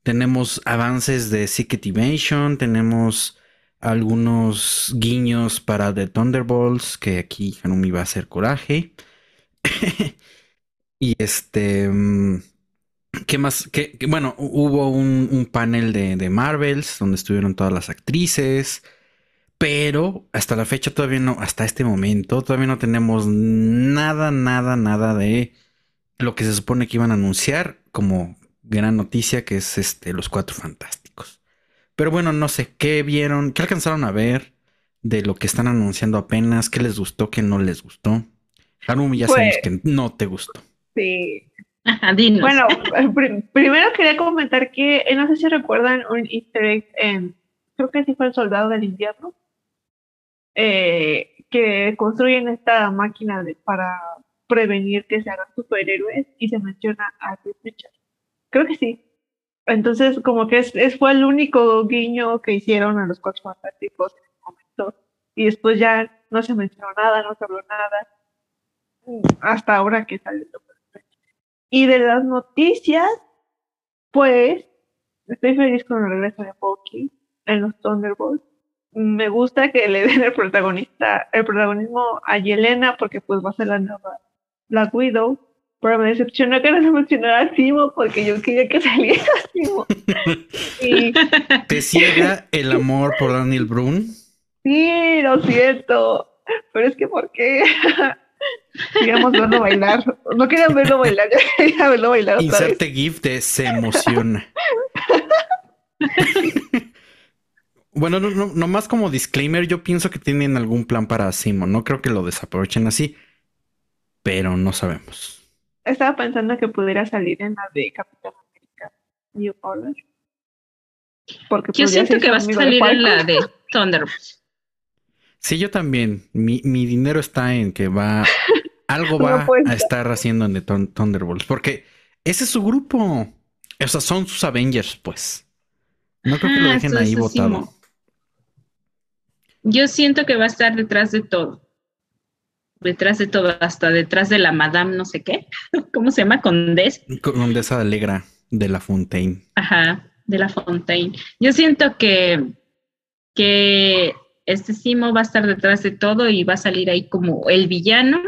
Tenemos avances de Secret Invasion, tenemos algunos guiños para The Thunderbolts, que aquí Hanumi va a hacer coraje. <laughs> y este... Mm, ¿Qué más? ¿Qué, bueno, hubo un, un panel de, de Marvels donde estuvieron todas las actrices, pero hasta la fecha todavía no, hasta este momento, todavía no tenemos nada, nada, nada de lo que se supone que iban a anunciar como gran noticia, que es este, los cuatro fantásticos. Pero bueno, no sé, ¿qué vieron? ¿Qué alcanzaron a ver de lo que están anunciando apenas? ¿Qué les gustó? ¿Qué no les gustó? Harumi, ya sabemos Pues- que no te gustó. Sí. Ajá, dinos. Bueno, <laughs> pri- primero quería comentar que, eh, no sé si recuerdan un easter egg en, creo que sí fue el Soldado del Invierno, eh, que construyen esta máquina de- para prevenir que se hagan superhéroes y se menciona a Chris Richards. Creo que sí. Entonces, como que es, fue el único guiño que hicieron a los Cuatro Fantásticos en ese momento. Y después ya no se mencionó nada, no se habló nada. Hasta ahora que el Strange. Y de las noticias, pues, estoy feliz con el regreso de Bucky en los Thunderbolts. Me gusta que le den el protagonista, el protagonismo a Yelena, porque pues va a ser la nueva Black Widow. Pero me decepcionó que no se mencionara a Timo, porque yo quería que <laughs> saliera Timo. Y ¿Te ciega el amor por Daniel Brun? sí, lo siento. Pero es que, ¿por qué? <laughs> Queríamos verlo bailar. No querían verlo bailar, ya quería verlo bailar vez. Inserte GIF de se emociona. <laughs> bueno, no, no, nomás como disclaimer, yo pienso que tienen algún plan para Simo. No creo que lo desaprovechen así, pero no sabemos. Estaba pensando que pudiera salir en la de Capitán América New Order. Porque Yo siento que va a salir en la de <laughs> Thunderbolts. Sí, yo también. Mi, mi dinero está en que va. Algo va a estar haciendo en The Thun- Thunderbolts. Porque ese es su grupo. O sea, son sus Avengers, pues. No creo que lo Ah, dejen ahí. Simo. Yo siento que va a estar detrás de todo. Detrás de todo, hasta detrás de la Madame no sé qué. <laughs> ¿Cómo se llama? Condés. Con esa alegra de la Fontaine. Ajá, de la Fontaine. Yo siento que, que este Simo va a estar detrás de todo y va a salir ahí como el villano,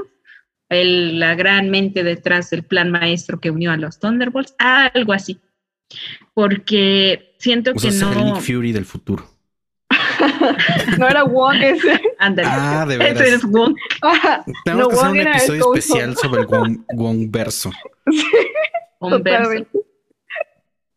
el, la gran mente detrás del plan maestro que unió a los Thunderbolts, algo así. Porque siento O sea, que el no. Nick Fury del futuro. <laughs> No era Wong ese. Ándale. Ah, de Ese veras. es Wong. Tenemos No, que hacer Wong un episodio especial sobre el Wong, Wong verso. un <laughs> verso.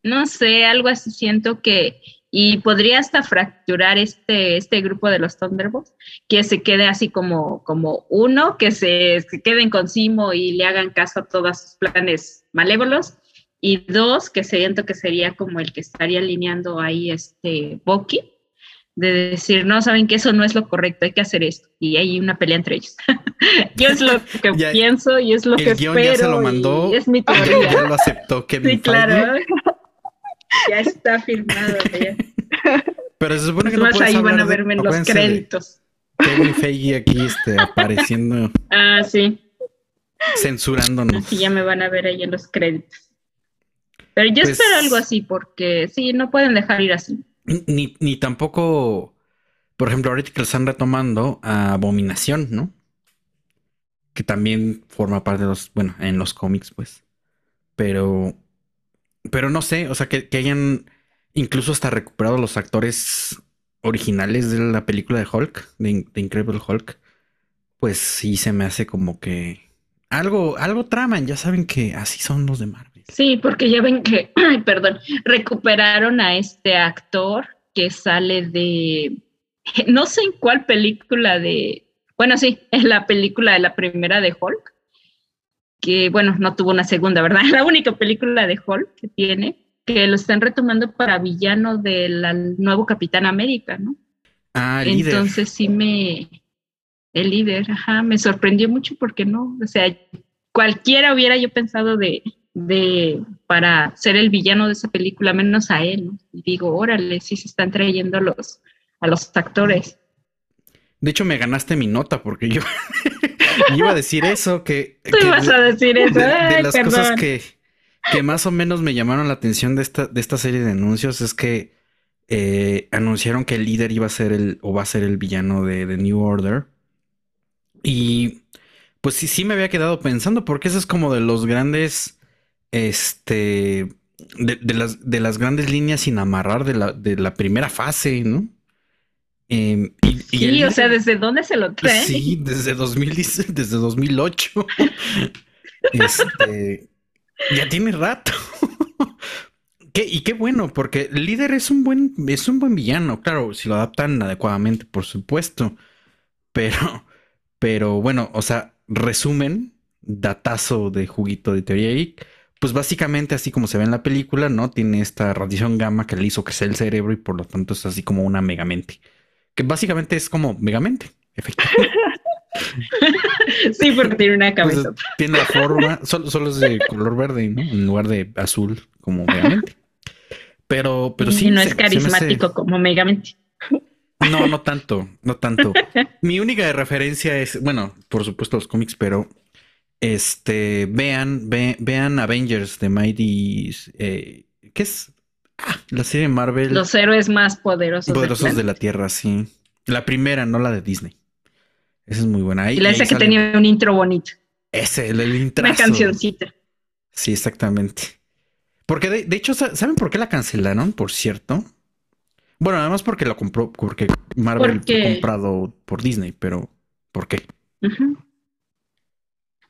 No sé, algo así siento que, y podría hasta fracturar este, este grupo de los Thunderbolts, que se quede así como, como uno, que se, se queden con Simo y le hagan caso a todos sus planes malévolos, y dos, que siento que sería como el que estaría alineando ahí este Bucky, de decir, no, saben que eso no es lo correcto, hay que hacer esto, y hay una pelea entre ellos. <laughs> Yo es lo <laughs> que Ya- pienso y es lo el que guion espero. ya se lo y mandó. es mi teoría. ya lo aceptó <laughs> Kevin Sí, claro. Ya está firmado. ya. Pero se supone que Es no puedes ahí van a de- verme en los de créditos. Kevin Feige aquí este, apareciendo, Ah, sí. censurándonos. Así ya me van a ver ahí en los créditos. Pero yo Pues- espero algo así, porque sí, no pueden dejar ir así. Ni, tampoco, por ejemplo, ahorita que lo están retomando a Abominación, ¿no? Que también forma parte de los, bueno, en los cómics, pues. Pero, pero no sé, o sea, que, que hayan incluso hasta recuperado los actores originales de la película de Hulk, de, de Incredible Hulk, pues sí se me hace como que algo, algo traman, ya saben que así son los de Marvel. Sí, porque ya ven que, <clears throat> ay, perdón, recuperaron a este actor que sale de, no sé en cuál película de, bueno, sí, es la película de la primera de Hulk, que bueno, no tuvo una segunda, ¿verdad? <laughs> La única película de Hulk que tiene, que lo están retomando para villano del nuevo Capitán América, ¿no? Ah, líder. Entonces sí me, el líder, ajá, me sorprendió mucho porque no, o sea, cualquiera hubiera yo pensado de, de, para ser el villano de esa película, menos a él, ¿no? Y digo, órale, sí se están trayendo a los, a los actores. De hecho, me ganaste mi nota porque yo <laughs> iba a decir eso, que, <laughs> Tú que ibas de, a decir eso, de- de ay, las perdón. cosas que, que más o menos me llamaron la atención de esta, de esta serie de anuncios es que eh, anunciaron que el líder iba a ser el, o va a ser el villano de, de New Order. Y pues sí, sí me había quedado pensando, porque eso es como de los grandes este, de, las, de las grandes líneas sin amarrar de la, de la primera fase, ¿no? Em, sí, o sea, ¿desde dónde se lo trae? Sí, desde, 2000, desde 2008. <laughs> este, ya tiene rato. <laughs> y qué bueno, porque el líder es un buen, es un buen villano, claro, si lo adaptan adecuadamente, por supuesto. Pero, pero bueno, o sea, resumen, datazo de juguito de teoría y pues básicamente así como se ve en la película, ¿no? Tiene esta radiación gamma que le hizo crecer el cerebro y por lo tanto es así como una megamente. Que básicamente es como megamente, efectivamente. <laughs> sí, porque tiene una pues, cabeza. tiene la forma, solo, es de color verde, ¿no? En lugar de azul, como megamente. Pero, pero sí. Y no es carismático como megamente. No, no tanto, no tanto. <laughs> Mi única referencia es, bueno, por supuesto los cómics, pero este, vean, vean Avengers de Mighty, eh, ¿qué es? Ah, la serie Marvel. Los héroes más poderosos. Poderosos de la Tierra, sí. La primera, no la de Disney. Esa es muy buena. y la esa que tenía un intro bonito. Ese, el, intro. Una cancioncita. Sí, exactamente. Porque de, de, hecho, ¿saben por qué la cancelaron? Por cierto. Bueno, además porque lo compró, porque Marvel fue comprado por Disney, pero ¿por qué?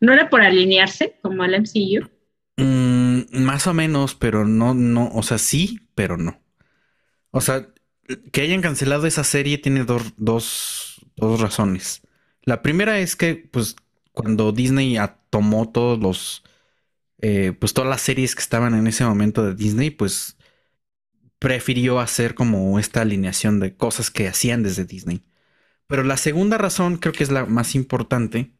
¿No era por alinearse como al MCU? Mm, más o menos, pero no, no, o sea, sí, pero no. O sea, que hayan cancelado esa serie tiene dos, dos, dos razones. La primera es que, pues, cuando Disney tomó todos los, eh, pues, todas las series que estaban en ese momento de Disney, pues, prefirió hacer como esta alineación de cosas que hacían desde Disney. Pero la segunda razón, creo que es la más importante,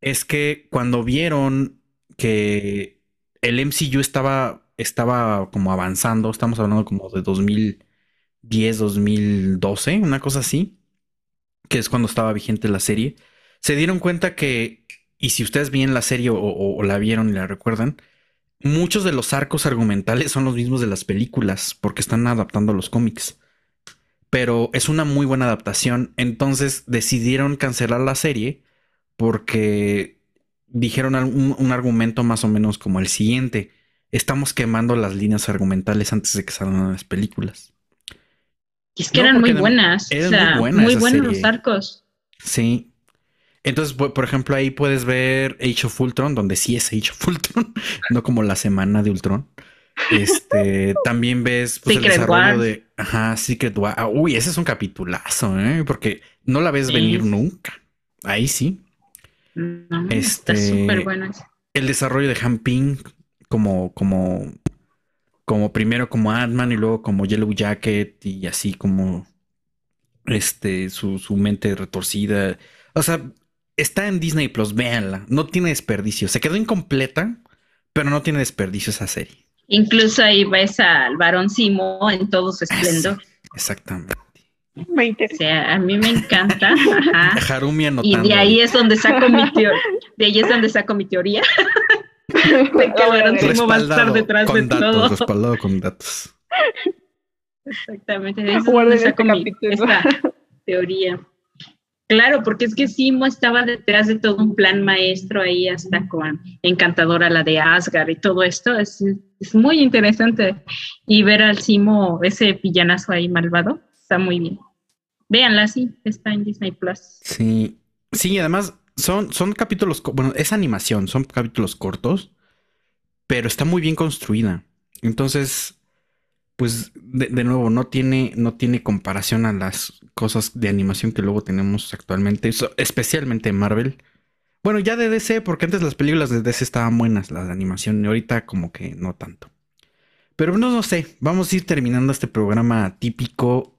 es que cuando vieron que el MCU estaba, estaba como avanzando, estamos hablando como de 2010, 2012, una cosa así, que es cuando estaba vigente la serie, se dieron cuenta que, y si ustedes ven la serie o la vieron y la recuerdan, muchos de los arcos argumentales son los mismos de las películas, porque están adaptando los cómics. Pero es una muy buena adaptación. Entonces decidieron cancelar la serie porque dijeron un, argumento más o menos como el siguiente. Estamos quemando las líneas argumentales antes de que salgan las películas. Y es que eran muy buenas. Eran muy, muy buenos los arcos. Sí, entonces, por ejemplo, ahí puedes ver Age of Ultron, donde sí es Age of Ultron, <laughs> no como la semana de Ultron. Este, <laughs> también ves pues, el desarrollo de ajá, Secret War. Uy, ese es un capitulazo, ¿eh? Porque no la ves venir nunca. Ahí sí. Este, está súper bueno. El desarrollo de Han Ping como, como, como primero como Ant-Man y luego como Yellow Jacket y así como este, su, su mente retorcida. O sea, Está en Disney Plus, véanla. No tiene desperdicio. Se quedó incompleta, pero no tiene desperdicio esa serie. Incluso ahí ves al varón Simo en todo su esplendor. exactamente. Me interesa. O sea, a mí me encanta. Ajá. Harumi Y de ahí es donde saco mi teoría. De ahí es donde saco mi teoría. <laughs> de que va a estar detrás de datos, todo. Respaldado con datos. Exactamente. De ahí es donde saco este mi, esta teoría. Claro, porque es que Simo estaba detrás de todo un plan maestro ahí, hasta con Encantadora, la de Asgard y todo esto. Es, muy interesante. Y ver al Simo, ese villanazo ahí malvado, está muy bien. Véanla, sí, está en Disney Plus. Sí, sí, además son, son capítulos, bueno, es animación, son capítulos cortos, pero está muy bien construida. Entonces, pues de, nuevo, no tiene, no tiene comparación a las cosas de animación que luego tenemos actualmente, especialmente Marvel. Bueno, ya de DC, porque antes las películas de DC estaban buenas, las de animación, y ahorita como que no tanto. Pero no, no sé, vamos a ir terminando este programa típico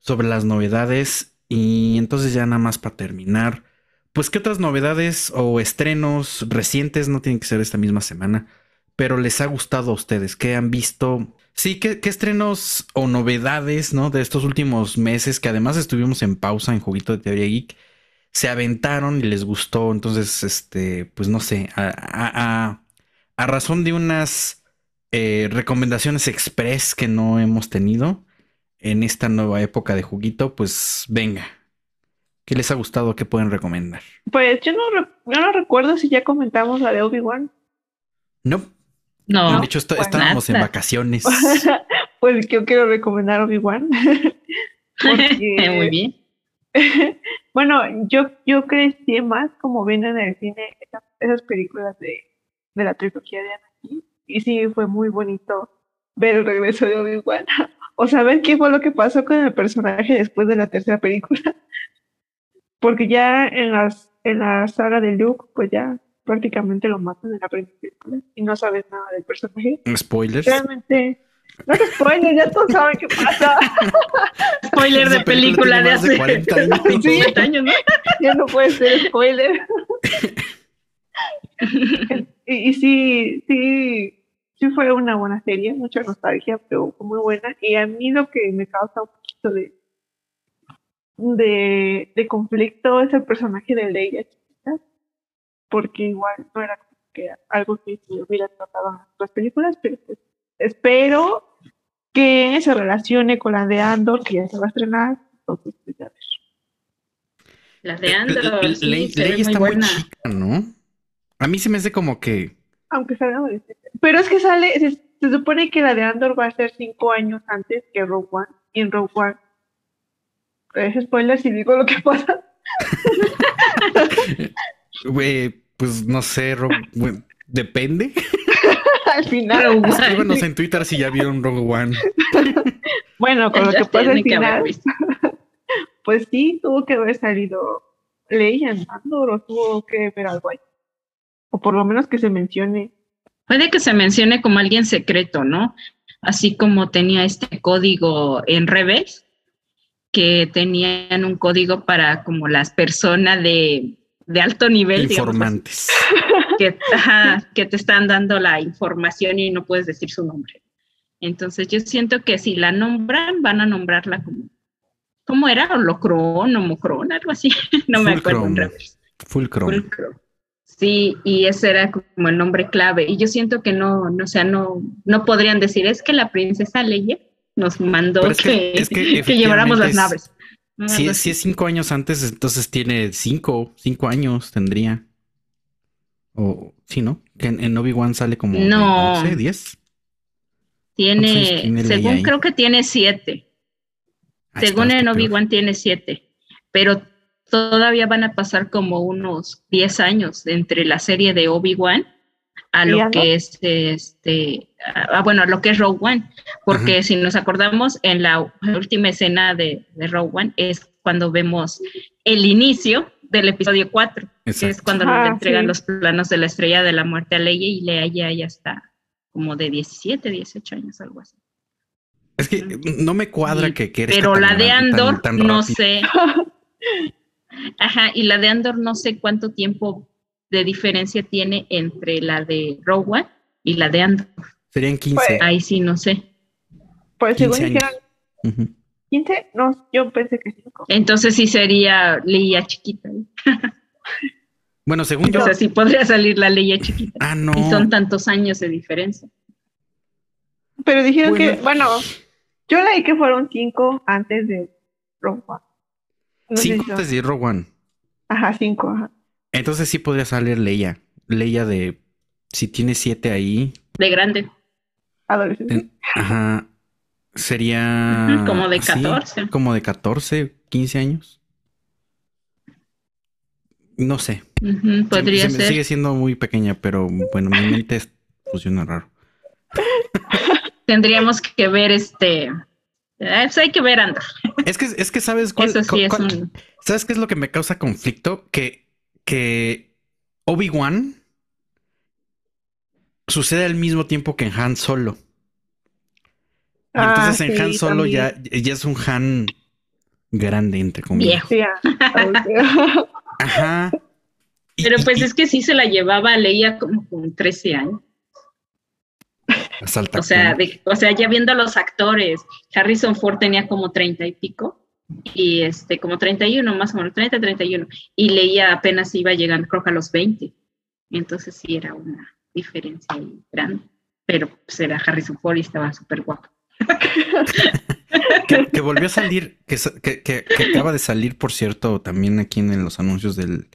sobre las novedades y entonces ya nada más para terminar, pues qué otras novedades o estrenos recientes, no tienen que ser esta misma semana, pero les ha gustado a ustedes, qué han visto, Sí, ¿qué, estrenos o novedades, ¿no? De estos últimos meses, que además estuvimos en pausa en Juguito de Teoría Geek, se aventaron y les gustó. Entonces, este, pues no sé, a, razón de unas eh, recomendaciones express que no hemos tenido en esta nueva época de Juguito, pues venga. ¿Qué les ha gustado? ¿Qué pueden recomendar? Pues yo no, no recuerdo si ya comentamos la de Obi-Wan. No. No. de hecho, está- pues estábamos en vacaciones. <laughs> pues yo quiero recomendar Obi-Wan. <laughs> Porque- <laughs> Muy bien. bueno, yo, yo crecí más como viendo en el cine esas, esas películas de, de la trilogía de Anakin. Y sí, fue muy bonito ver el regreso de Obi-Wan. O saber qué fue lo que pasó con el personaje después de la tercera película. <laughs> Porque ya en, las, en la saga de Luke, pues ya prácticamente lo matan en la primera película. Y no sabes nada del personaje. Spoilers. Realmente, no te spoilers, ya todos saben qué pasa. <laughs> Spoiler de película de hace 40 años. <laughs> 50 años, ¿no? ya no puede ser spoiler. y, y sí, sí, sí fue una buena serie, mucha nostalgia, pero fue muy buena. Y a mí lo que me causa un poquito de, de, de conflicto es el personaje de Leia chiquita, porque igual no era como que algo que se hubiera tratado en otras películas, pero pues espero que se relacione con la de Andor, que ya se va a estrenar. Entonces, pues, ya ver. La de Andor, sí, se ve Leia está muy buena. chica, ¿no? A mí se me hace como que. Aunque salga adolescente. Pero es que sale, se, se supone que la de Andor va a ser cinco años antes que Rogue One. Y en Rogue One. Es spoiler si digo lo que pasa. <laughs> Güey, pues no sé, depende. <laughs> Al final. <laughs> Escríbanos en Twitter si ya vieron Rogue One. Bueno, con lo que pasa al final, pues sí, tuvo que haber salido Leia en Andor o tuvo que ver algo ahí. O por lo menos que se mencione. Puede que se mencione como alguien secreto, ¿no? Así como tenía este código en Rebels, que tenían un código para como las personas de, de alto nivel, digamos Informantes. que, ajá, que te están dando la información y no puedes decir su nombre. Entonces yo siento que si la nombran, van a nombrarla como, ¿cómo era? Holocron, Homocron, algo así. <laughs> no me acuerdo en. Fulcrum. Fulcrum. Sí, y ese era como el nombre clave. Y yo siento que no, no, o sea, no, no podrían decir, es que la princesa Leia nos mandó es que- que, es que <laughs> que lleváramos las naves. ¿no? Si, es- si así. es cinco años antes, entonces tiene cinco, cinco años tendría. O sí, ¿no? Que en, en Obi-Wan sale como de No. 11, 10. Tiene, ¿Cuántos años tiene Leia según ahí? creo que tiene siete. Ah, según está- en. Obi-Wan tiene siete. Pero todavía van a pasar como unos 10 años entre la serie de Obi-Wan a ¿Y lo que es este, ah, bueno, a lo que es Rogue One, porque si nos acordamos en la última escena de, de Rogue One es cuando vemos el inicio del episodio 4, que es cuando Ah, le entregan sí. los planos de la estrella de la muerte a Leia y Leia ya, ya está como de 17, 18 años, algo así. Es que no me cuadra Sí, que, que eres Pero la de tan- Andor, tan no sé. <laughs> Ajá, y la de Andor no sé cuánto tiempo de diferencia tiene entre la de Rogue One y la de Andor. Serían 15. Pues, Ahí sí, no sé. Pues según 15 años. dijeron Ujú. 15, no, yo pensé que 5. Entonces sí sería Leia chiquita. ¿no? <laughs> Bueno, según yo. O sea, sí podría salir la Leia chiquita. Ah, no. Y son tantos años de diferencia. Pero dijeron Bueno. que, bueno, yo leí que fueron 5 antes de Rogue One. Cinco antes de Rogue One. Ajá, 5, ajá. Entonces sí podría salir Leia. Leia de. Si tiene siete ahí. De grande. Adolescente. ajá. Sería. Como de sí, 14. como de 14, 15 años. No sé. Ujú, podría Se- ser. Sigue siendo muy pequeña, pero bueno, mi mente es- funciona raro. <laughs> Tendríamos que ver este. Eh, pues hay que ver Andor. Es que, es que sabes cuál, Eso sí cuál- es un. ¿Sabes qué es lo que me causa conflicto? Que, que Obi-Wan sucede al mismo tiempo que en Han Solo. Ah, entonces en sí, Han Solo ya, ya es un Han grande, entre comillas. Viejo. Ah. Ajá. Pero y- pues y- es que sí se la llevaba a Leia como con 13 años. O sea, de- o sea, ya viendo a los actores, Harrison Ford tenía como 30 y pico, y este, como 31, más o menos, 30, 31, y Leia apenas iba llegando, creo que a los 20. Entonces sí era una diferencia ahí grande. Pero pues era Harrison Ford y estaba súper guapo. que, que volvió a salir, que, que, que- que acaba de salir, por cierto, también aquí en los anuncios del,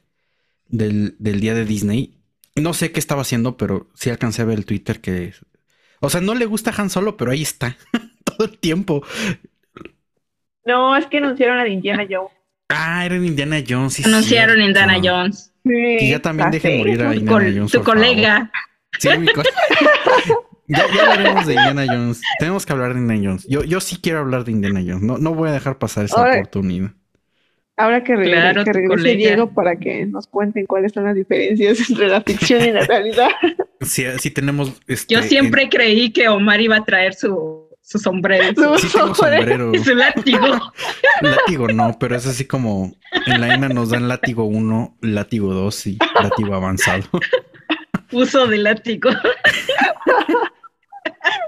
del, del día de Disney. no sé qué estaba haciendo, pero sí alcancé a ver el Twitter que. O sea, no le gusta Han Solo, pero ahí está. <laughs> Todo el tiempo. No, es que anunciaron a Indiana Jones. Ah, era Indiana Jones. Sí, Anunciaron cierto. Indiana Jones. Sí, Y ya también sé. morir a Tu, Indiana col- Jones. tu por favor. colega. Sí, mi co- <laughs> ya, ya hablaremos de Indiana Jones. Tenemos que hablar de Indiana Jones. Yo, yo sí quiero hablar de Indiana Jones. No, no voy a dejar pasar esa Ahora- oportunidad. Ahora que, regrese, Claro, que regrese. Diego para que nos cuenten cuáles son las diferencias <laughs> entre la ficción y la realidad. <laughs> Sí, sí tenemos. Este, Yo siempre creí que Omar iba a traer su, su sombrero y su, sí sombrero. y <laughs> su látigo. Látigo no, pero es así como en la INA nos dan látigo 1, látigo 2 y látigo avanzado. Uso de látigo.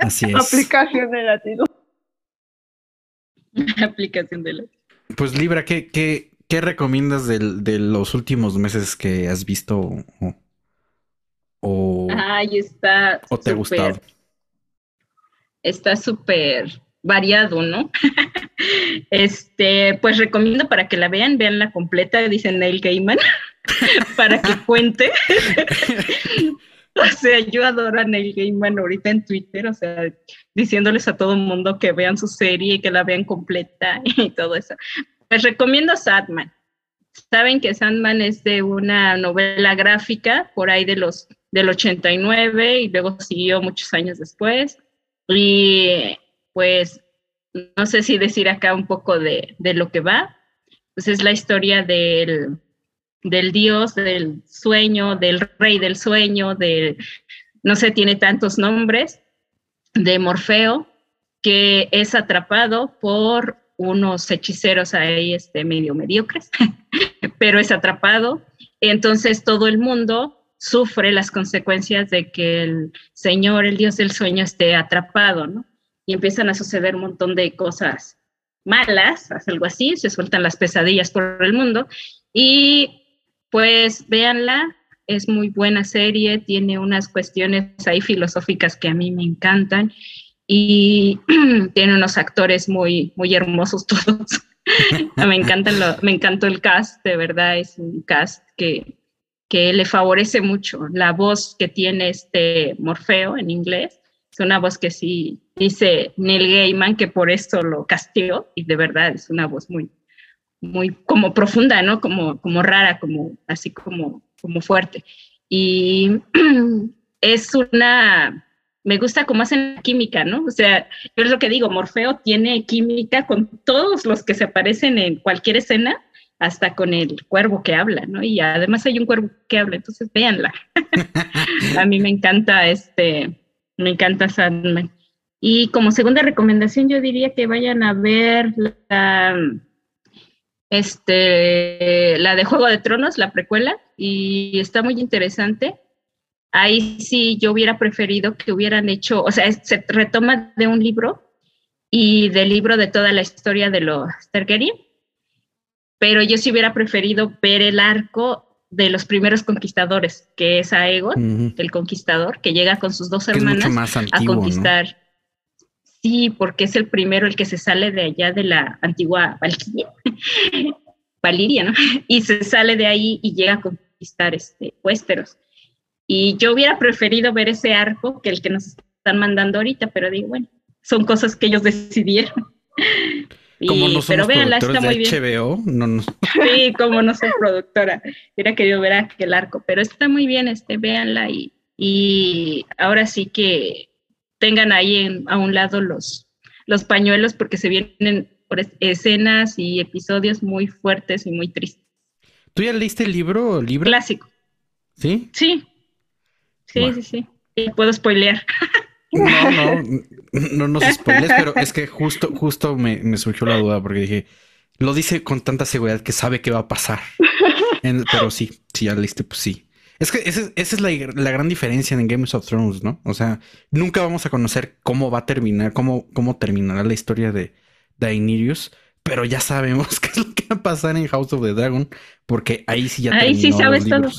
Así es. Aplicación de latido. Aplicación de látigo. Pues Libra, ¿qué, qué, qué recomiendas del- de los últimos meses que has visto o, o, Ay, está. o te ha súper- gustado? Está súper variado, ¿no? <laughs> Este, pues recomiendo para que la vean, vean la completa, dice Neil Gaiman, <laughs> para que <laughs> cuente. <laughs> O sea, yo adoro a Neil Gaiman ahorita en Twitter, o sea, diciéndoles a todo el mundo que vean su serie y que la vean completa <laughs> y todo eso. Pues recomiendo Sandman. Saben que Sandman es de una novela gráfica por ahí de los del 89 y luego siguió muchos años después. Y pues no sé si decir acá un poco de, de lo que va. Pues es la historia del, del dios del sueño, del rey del sueño, del, no sé, tiene tantos nombres, de Morfeo, que es atrapado por unos hechiceros ahí este, medio mediocres, <laughs> pero es atrapado. Entonces todo el mundo sufre las consecuencias de que el Señor, el Dios del sueño, esté atrapado, ¿no? Y empiezan a suceder un montón de cosas malas, algo así, se sueltan las pesadillas por el mundo. Y pues véanla, es muy buena serie, tiene unas cuestiones ahí filosóficas que a mí me encantan y <clears throat> tiene unos actores muy, muy hermosos <laughs> todos. <laughs> me, encantan lo, me encantó el cast, de verdad, es un cast que, que le favorece mucho. La voz que tiene este Morfeo en inglés es una voz que sí dice Neil Gaiman que por esto lo castió y de verdad es una voz muy, muy como profunda, ¿no? Como, como rara, como así como, como fuerte. Y <clears throat> es una, me gusta cómo hacen química, ¿no? O sea, yo es lo que digo, Morfeo tiene química con todos los que se aparecen en cualquier escena, hasta con el cuervo que habla, ¿no? Y además hay un cuervo que habla, entonces véanla. <laughs> A mí me encanta este, me encanta Sandman. Y como segunda recomendación, yo diría que vayan a ver la, este, la de Juego de Tronos, la precuela, y está muy interesante. Ahí sí yo hubiera preferido que hubieran hecho, o sea, se retoma de un libro y del libro de toda la historia de los Targaryen, pero yo sí hubiera preferido ver el arco de los primeros conquistadores, que es Aegon, Ujú. el conquistador, que llega con sus dos hermanas a ¿no? Sí, porque es el primero el que se sale de allá de la antigua Valquiria, <laughs> Valiria, ¿no? <laughs> Y se sale de ahí y llega a conquistar este, Westeros. Y yo hubiera preferido ver ese arco que el que nos están mandando ahorita, pero digo, bueno, son cosas que ellos <laughs> decidieron. Y- Como no pero somos véanla, productores está muy bien. HBO, no. Sí, como no soy productora, hubiera querido ver aquel arco, pero está muy bien, este, véanla y, y ahora sí que tengan ahí en- a un lado los, los pañuelos porque se vienen escenas y episodios muy fuertes y muy tristes. ¿Tú ya leíste el libro, Libra? Clásico, ¿Sí? sí, sí, Bueno. sí, sí. Y puedo spoilear. No, no, <laughs> no nos spoiles, pero es que justo, justo me, me surgió la duda porque dije, lo dice con tanta seguridad que sabe qué va a pasar. En- pero sí, si ya leíste, pues sí. Es que esa, es- esa es la, la gran diferencia en Games of Thrones, ¿no? O sea, nunca vamos a conocer cómo va a terminar, cómo, cómo terminará la historia de Daenerys, pero ya sabemos <laughs> qué es lo que va a pasar en House of the Dragon, porque ahí sí ya Ahí sí sabes todo.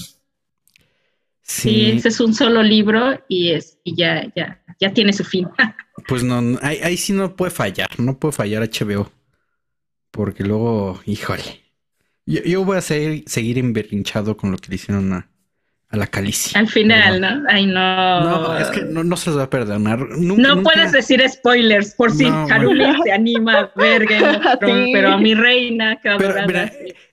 Sí, Sí, ese es un solo libro y es y ya, ya, ya tiene su fin. <laughs> Pues no, no, ahí, ahí sí no puede fallar, no puede fallar HBO. Porque luego, híjole. Yo, yo voy a seguir, seguir emberrinchado con lo que le hicieron a, a la calicia. Al final, ¿no? Ay, no. No, es que no, se les va a perdonar. no puedes decir spoilers por si no, se anima a ver <laughs> pero a mi reina, cabrón. Pero mira,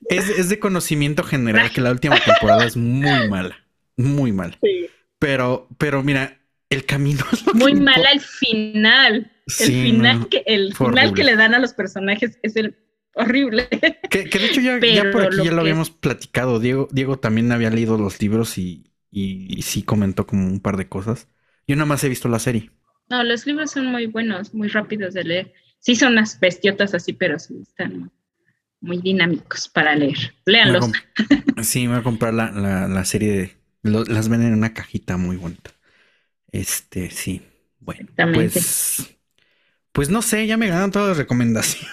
es, de conocimiento general que la última temporada es muy mala. Muy mala. Sí. Pero, pero mira, el camino es Muy mala el final. el final, que, el final que le dan a los personajes es el horrible. Que, de hecho ya, por aquí ya lo habíamos platicado. Diego, Diego también había leído los libros y, y, sí comentó como un par de cosas. Yo nada más he visto la serie. No, los libros son muy buenos, muy rápidos de leer. Sí son unas bestiotas así, pero sí están muy dinámicos para leer. Léanlos. <laughs> Sí, me voy a comprar la, la, serie de... las venden en una cajita muy bonita. Este, sí. Bueno, pues... Pues no sé, ya me ganaron todas las recomendaciones.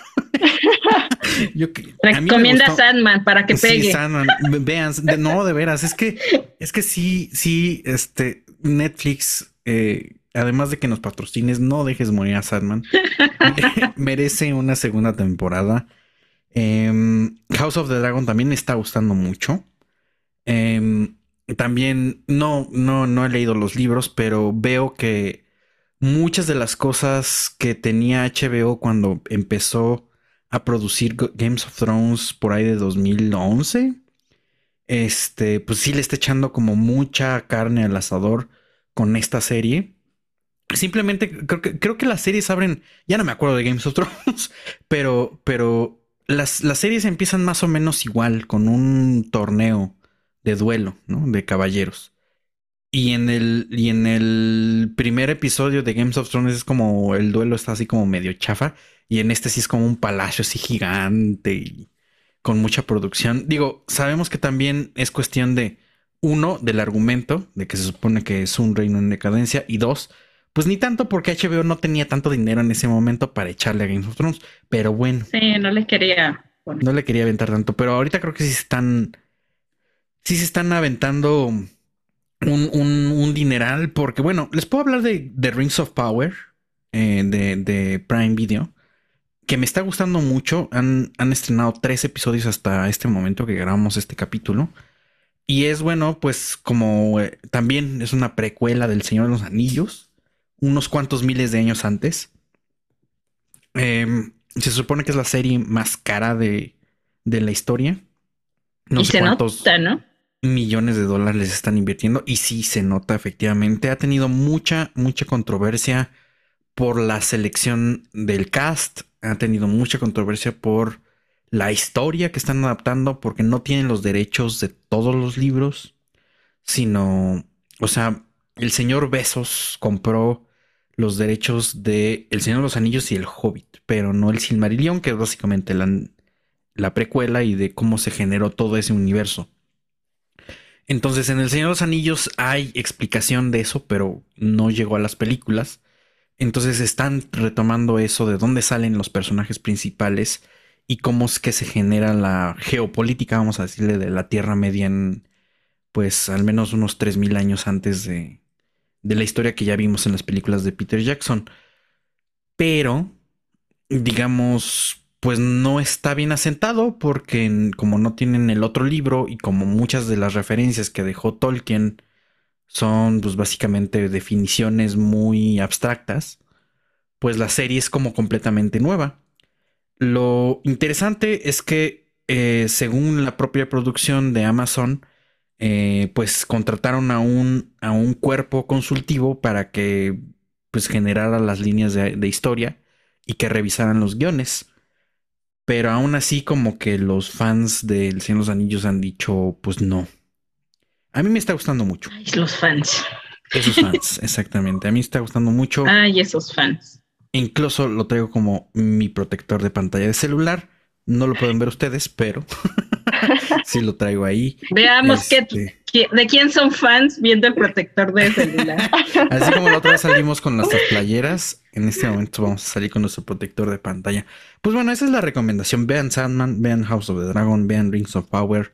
Yo, Recomienda Sandman para que pegue. Sí, Sandman. Vean, no, de veras, es que, <laughs> es que sí, sí, este, Netflix, eh, además de que nos patrocines, no dejes morir a Sandman. <laughs> <laughs> Merece una segunda temporada. Em, House of the Dragon también me está gustando mucho. Em, también no, no, no he leído los libros, pero veo que muchas de las cosas que tenía HBO cuando empezó a producir Games of Thrones por ahí de 2011. Este, pues sí le está echando como mucha carne al asador con esta serie. Simplemente creo que, creo que las series abren, ya no me acuerdo de Games of Thrones, <laughs> pero, pero las, las series empiezan más o menos igual, con un torneo de duelo, ¿no? De caballeros. Y en el, y en el primer episodio de Games of Thrones es como el duelo está así como medio chafa. Y en este sí es como un palacio así gigante y con mucha producción. Digo, sabemos que también es cuestión de, uno, del argumento, de que se supone que es un reino en decadencia, y dos, pues ni tanto porque HBO no tenía tanto dinero en ese momento para echarle a Games of Thrones, pero bueno. Sí, no le quería. No le quería aventar tanto, pero ahorita creo que sí se están, sí se están aventando un, un, dineral, porque bueno, les puedo hablar de, de Rings of Power, eh, de, de Prime Video que me está gustando mucho. Han, estrenado tres episodios hasta este momento que grabamos este capítulo. Y es bueno, pues como eh, también es una precuela del Señor de los Anillos, unos cuantos miles de años antes. Em, se supone que es la serie más cara de, de la historia. No sé cuántos ¿no? Millones de dólares están invirtiendo. Y sí se nota, efectivamente. Ha tenido mucha, mucha controversia por la selección del cast ha tenido mucha controversia por la historia que están adaptando, porque no tienen los derechos de todos los libros, sino, o sea, el señor Besos compró los derechos de El Señor de los Anillos y El Hobbit, pero no el Silmarillion, que es básicamente la precuela y de cómo se generó todo ese universo. Entonces, en El Señor de los Anillos hay explicación de eso, pero no llegó a las películas. Entonces están retomando eso de dónde salen los personajes principales y cómo es que se genera la geopolítica, vamos a decirle, de la Tierra Media en, pues, al menos unos 3.000 años antes de, de la historia que ya vimos en las películas de Peter Jackson. Pero, digamos, pues no está bien asentado porque como no tienen el otro libro y como muchas de las referencias que dejó Tolkien son pues básicamente definiciones muy abstractas, pues la serie es como completamente nueva. Lo interesante es que eh, según la propia producción de Amazon, eh, pues contrataron a un, a un cuerpo consultivo para que pues generara las líneas de, de historia y que revisaran los guiones. Pero aún así como que los fans del Señor de los Anillos han dicho pues no, a mí me está gustando mucho. Ay, los fans. Esos fans, <laughs> exactamente. A mí me está gustando mucho. Ay, esos fans. Incluso lo traigo como mi protector de pantalla de celular. No lo pueden ver ustedes, pero <laughs> <laughs> sí lo traigo ahí. Veamos qué, este, de quién son fans viendo el protector de celular. <laughs> Así como la otra vez salimos con nuestras <laughs> playeras, en este momento vamos a salir con nuestro protector de pantalla. Pues bueno, esa es la recomendación. Vean Sandman, vean House of the Dragon, vean Rings of Power.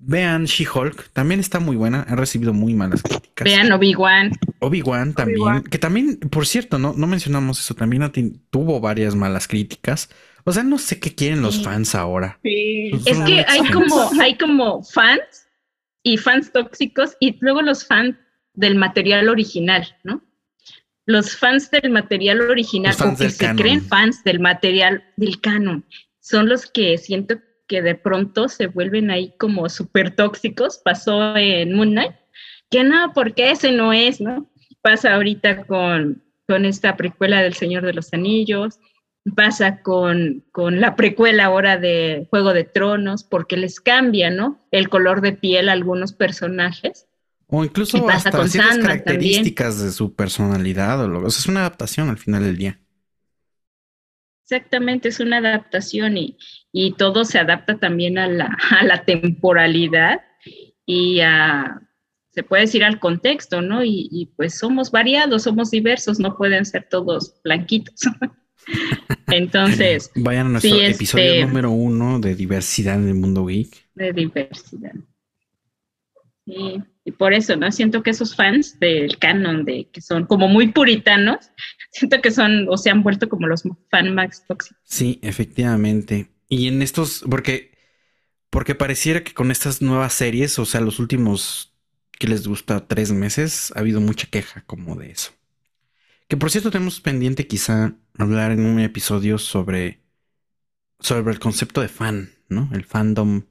Vean She-Hulk, también está muy buena, ha recibido muy malas críticas. Vean Obi-Wan. Obi-Wan también, que también, por cierto, no, no mencionamos eso, también tuvo varias malas críticas. O sea, no sé qué quieren los fans ahora. Sí. Es que hay como, hay como fans y fans tóxicos y luego los fans del material original, ¿no? Los fans del material original, o que se creen fans del material del canon, son los que siento que de pronto se vuelven ahí como súper tóxicos. Pasó en Moon Knight, que no, porque ese no es, ¿no? Pasa ahorita con, con esta precuela del Señor de los Anillos, pasa con, con, la precuela ahora de Juego de Tronos, porque les cambia, ¿no? El color de piel a algunos personajes. O incluso hasta con ciertas características de su personalidad. O, lo, o sea, es una adaptación al final del día. Exactamente, es una adaptación y, y todo se adapta también a la, a la temporalidad y a, se puede decir al contexto, ¿no? Y, y, pues somos variados, somos diversos, no pueden ser todos blanquitos. <laughs> <laughs> Entonces. Vayan a nuestro episodio este, número uno de diversidad en el mundo geek. De diversidad. Sí, y por eso, ¿no? Siento que esos fans del canon, de que son como muy puritanos, <laughs> siento que son o se han vuelto como los fan max tóxicos. Sí, efectivamente. Y en estos, porque, porque pareciera que con estas nuevas series, o sea, los últimos que les gusta tres meses, ha habido mucha queja como de eso. Que por cierto tenemos pendiente quizá hablar en un episodio sobre, sobre el concepto de fan, ¿no? El fandom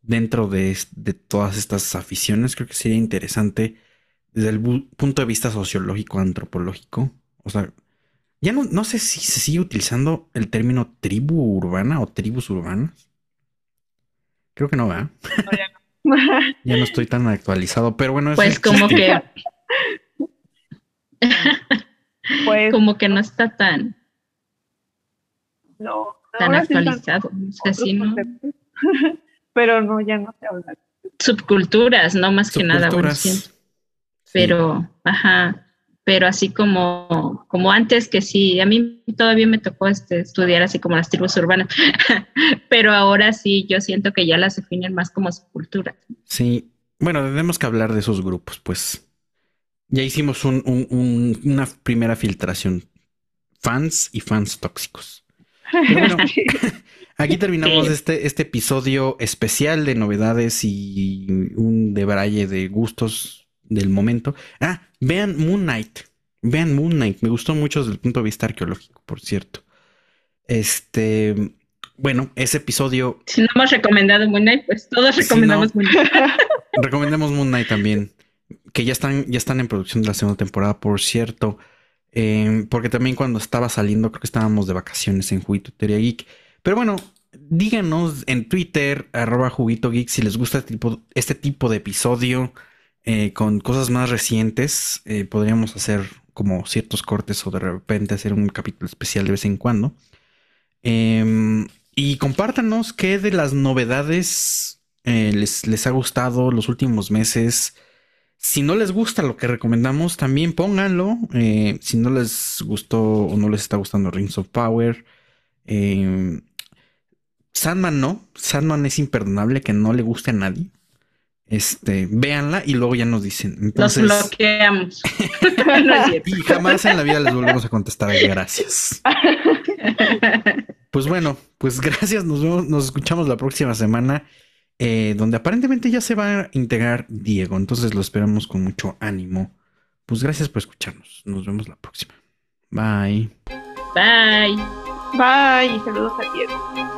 dentro de, de todas estas aficiones. Creo que sería interesante desde el punto de vista sociológico, antropológico. O sea, ya no, no sé si se sigue utilizando el término tribu urbana o tribus urbanas. Creo que no, ¿verdad? No, ya, no. <laughs> ya no estoy tan actualizado, pero bueno. Pues como que... <laughs> Pues, como que no está tan, no, tan actualizado. <laughs> Pero no, ya no se habla. Subculturas, no más que nada. Pero, ajá, pero así como, como antes que sí, a mí todavía me tocó este, estudiar así como las tribus urbanas, <laughs> pero ahora sí, yo siento que ya las definen más como subculturas. Sí, bueno, tenemos que hablar de esos grupos, pues ya hicimos una primera filtración. Fans y fans tóxicos. bueno, <laughs> <laughs> aquí terminamos este, este episodio especial de novedades y un debraye de gustos del momento. Ah, vean Moon Knight. Vean Moon Knight. Me gustó mucho desde el punto de vista arqueológico, por cierto. Este, bueno, ese episodio. Si no hemos recomendado Moon Knight, pues todos recomendamos Moon Knight. <laughs> recomendamos Moon Knight también que ya están, ya están en producción de la segunda temporada, por cierto. Em, porque también cuando estaba saliendo, creo que estábamos de vacaciones en Juguito Teoría Geek. Pero bueno, díganos en Twitter, arroba Juguito Geek, si les gusta este tipo, este tipo de episodio eh, con cosas más recientes. Eh, podríamos hacer como ciertos cortes o de repente hacer un capítulo especial de vez en cuando. Em, y compártanos qué de las novedades eh, les, les ha gustado los últimos meses. Si no les gusta lo que recomendamos, también pónganlo. Eh, si no les gustó o no les está gustando Rings of Power. Eh, Sandman no. Sandman es imperdonable que no le guste a nadie. Este, véanla y luego ya nos dicen. Entonces, nos bloqueamos. <laughs> <laughs> y jamás en la vida les volvemos a contestar gracias. <laughs> Pues bueno, pues gracias. Nos vemos, nos escuchamos la próxima semana. Eh, donde aparentemente ya se va a integrar Diego. Entonces lo esperamos con mucho ánimo. Pues gracias por escucharnos. Nos vemos la próxima. Bye. Bye. Bye. Saludos a Diego.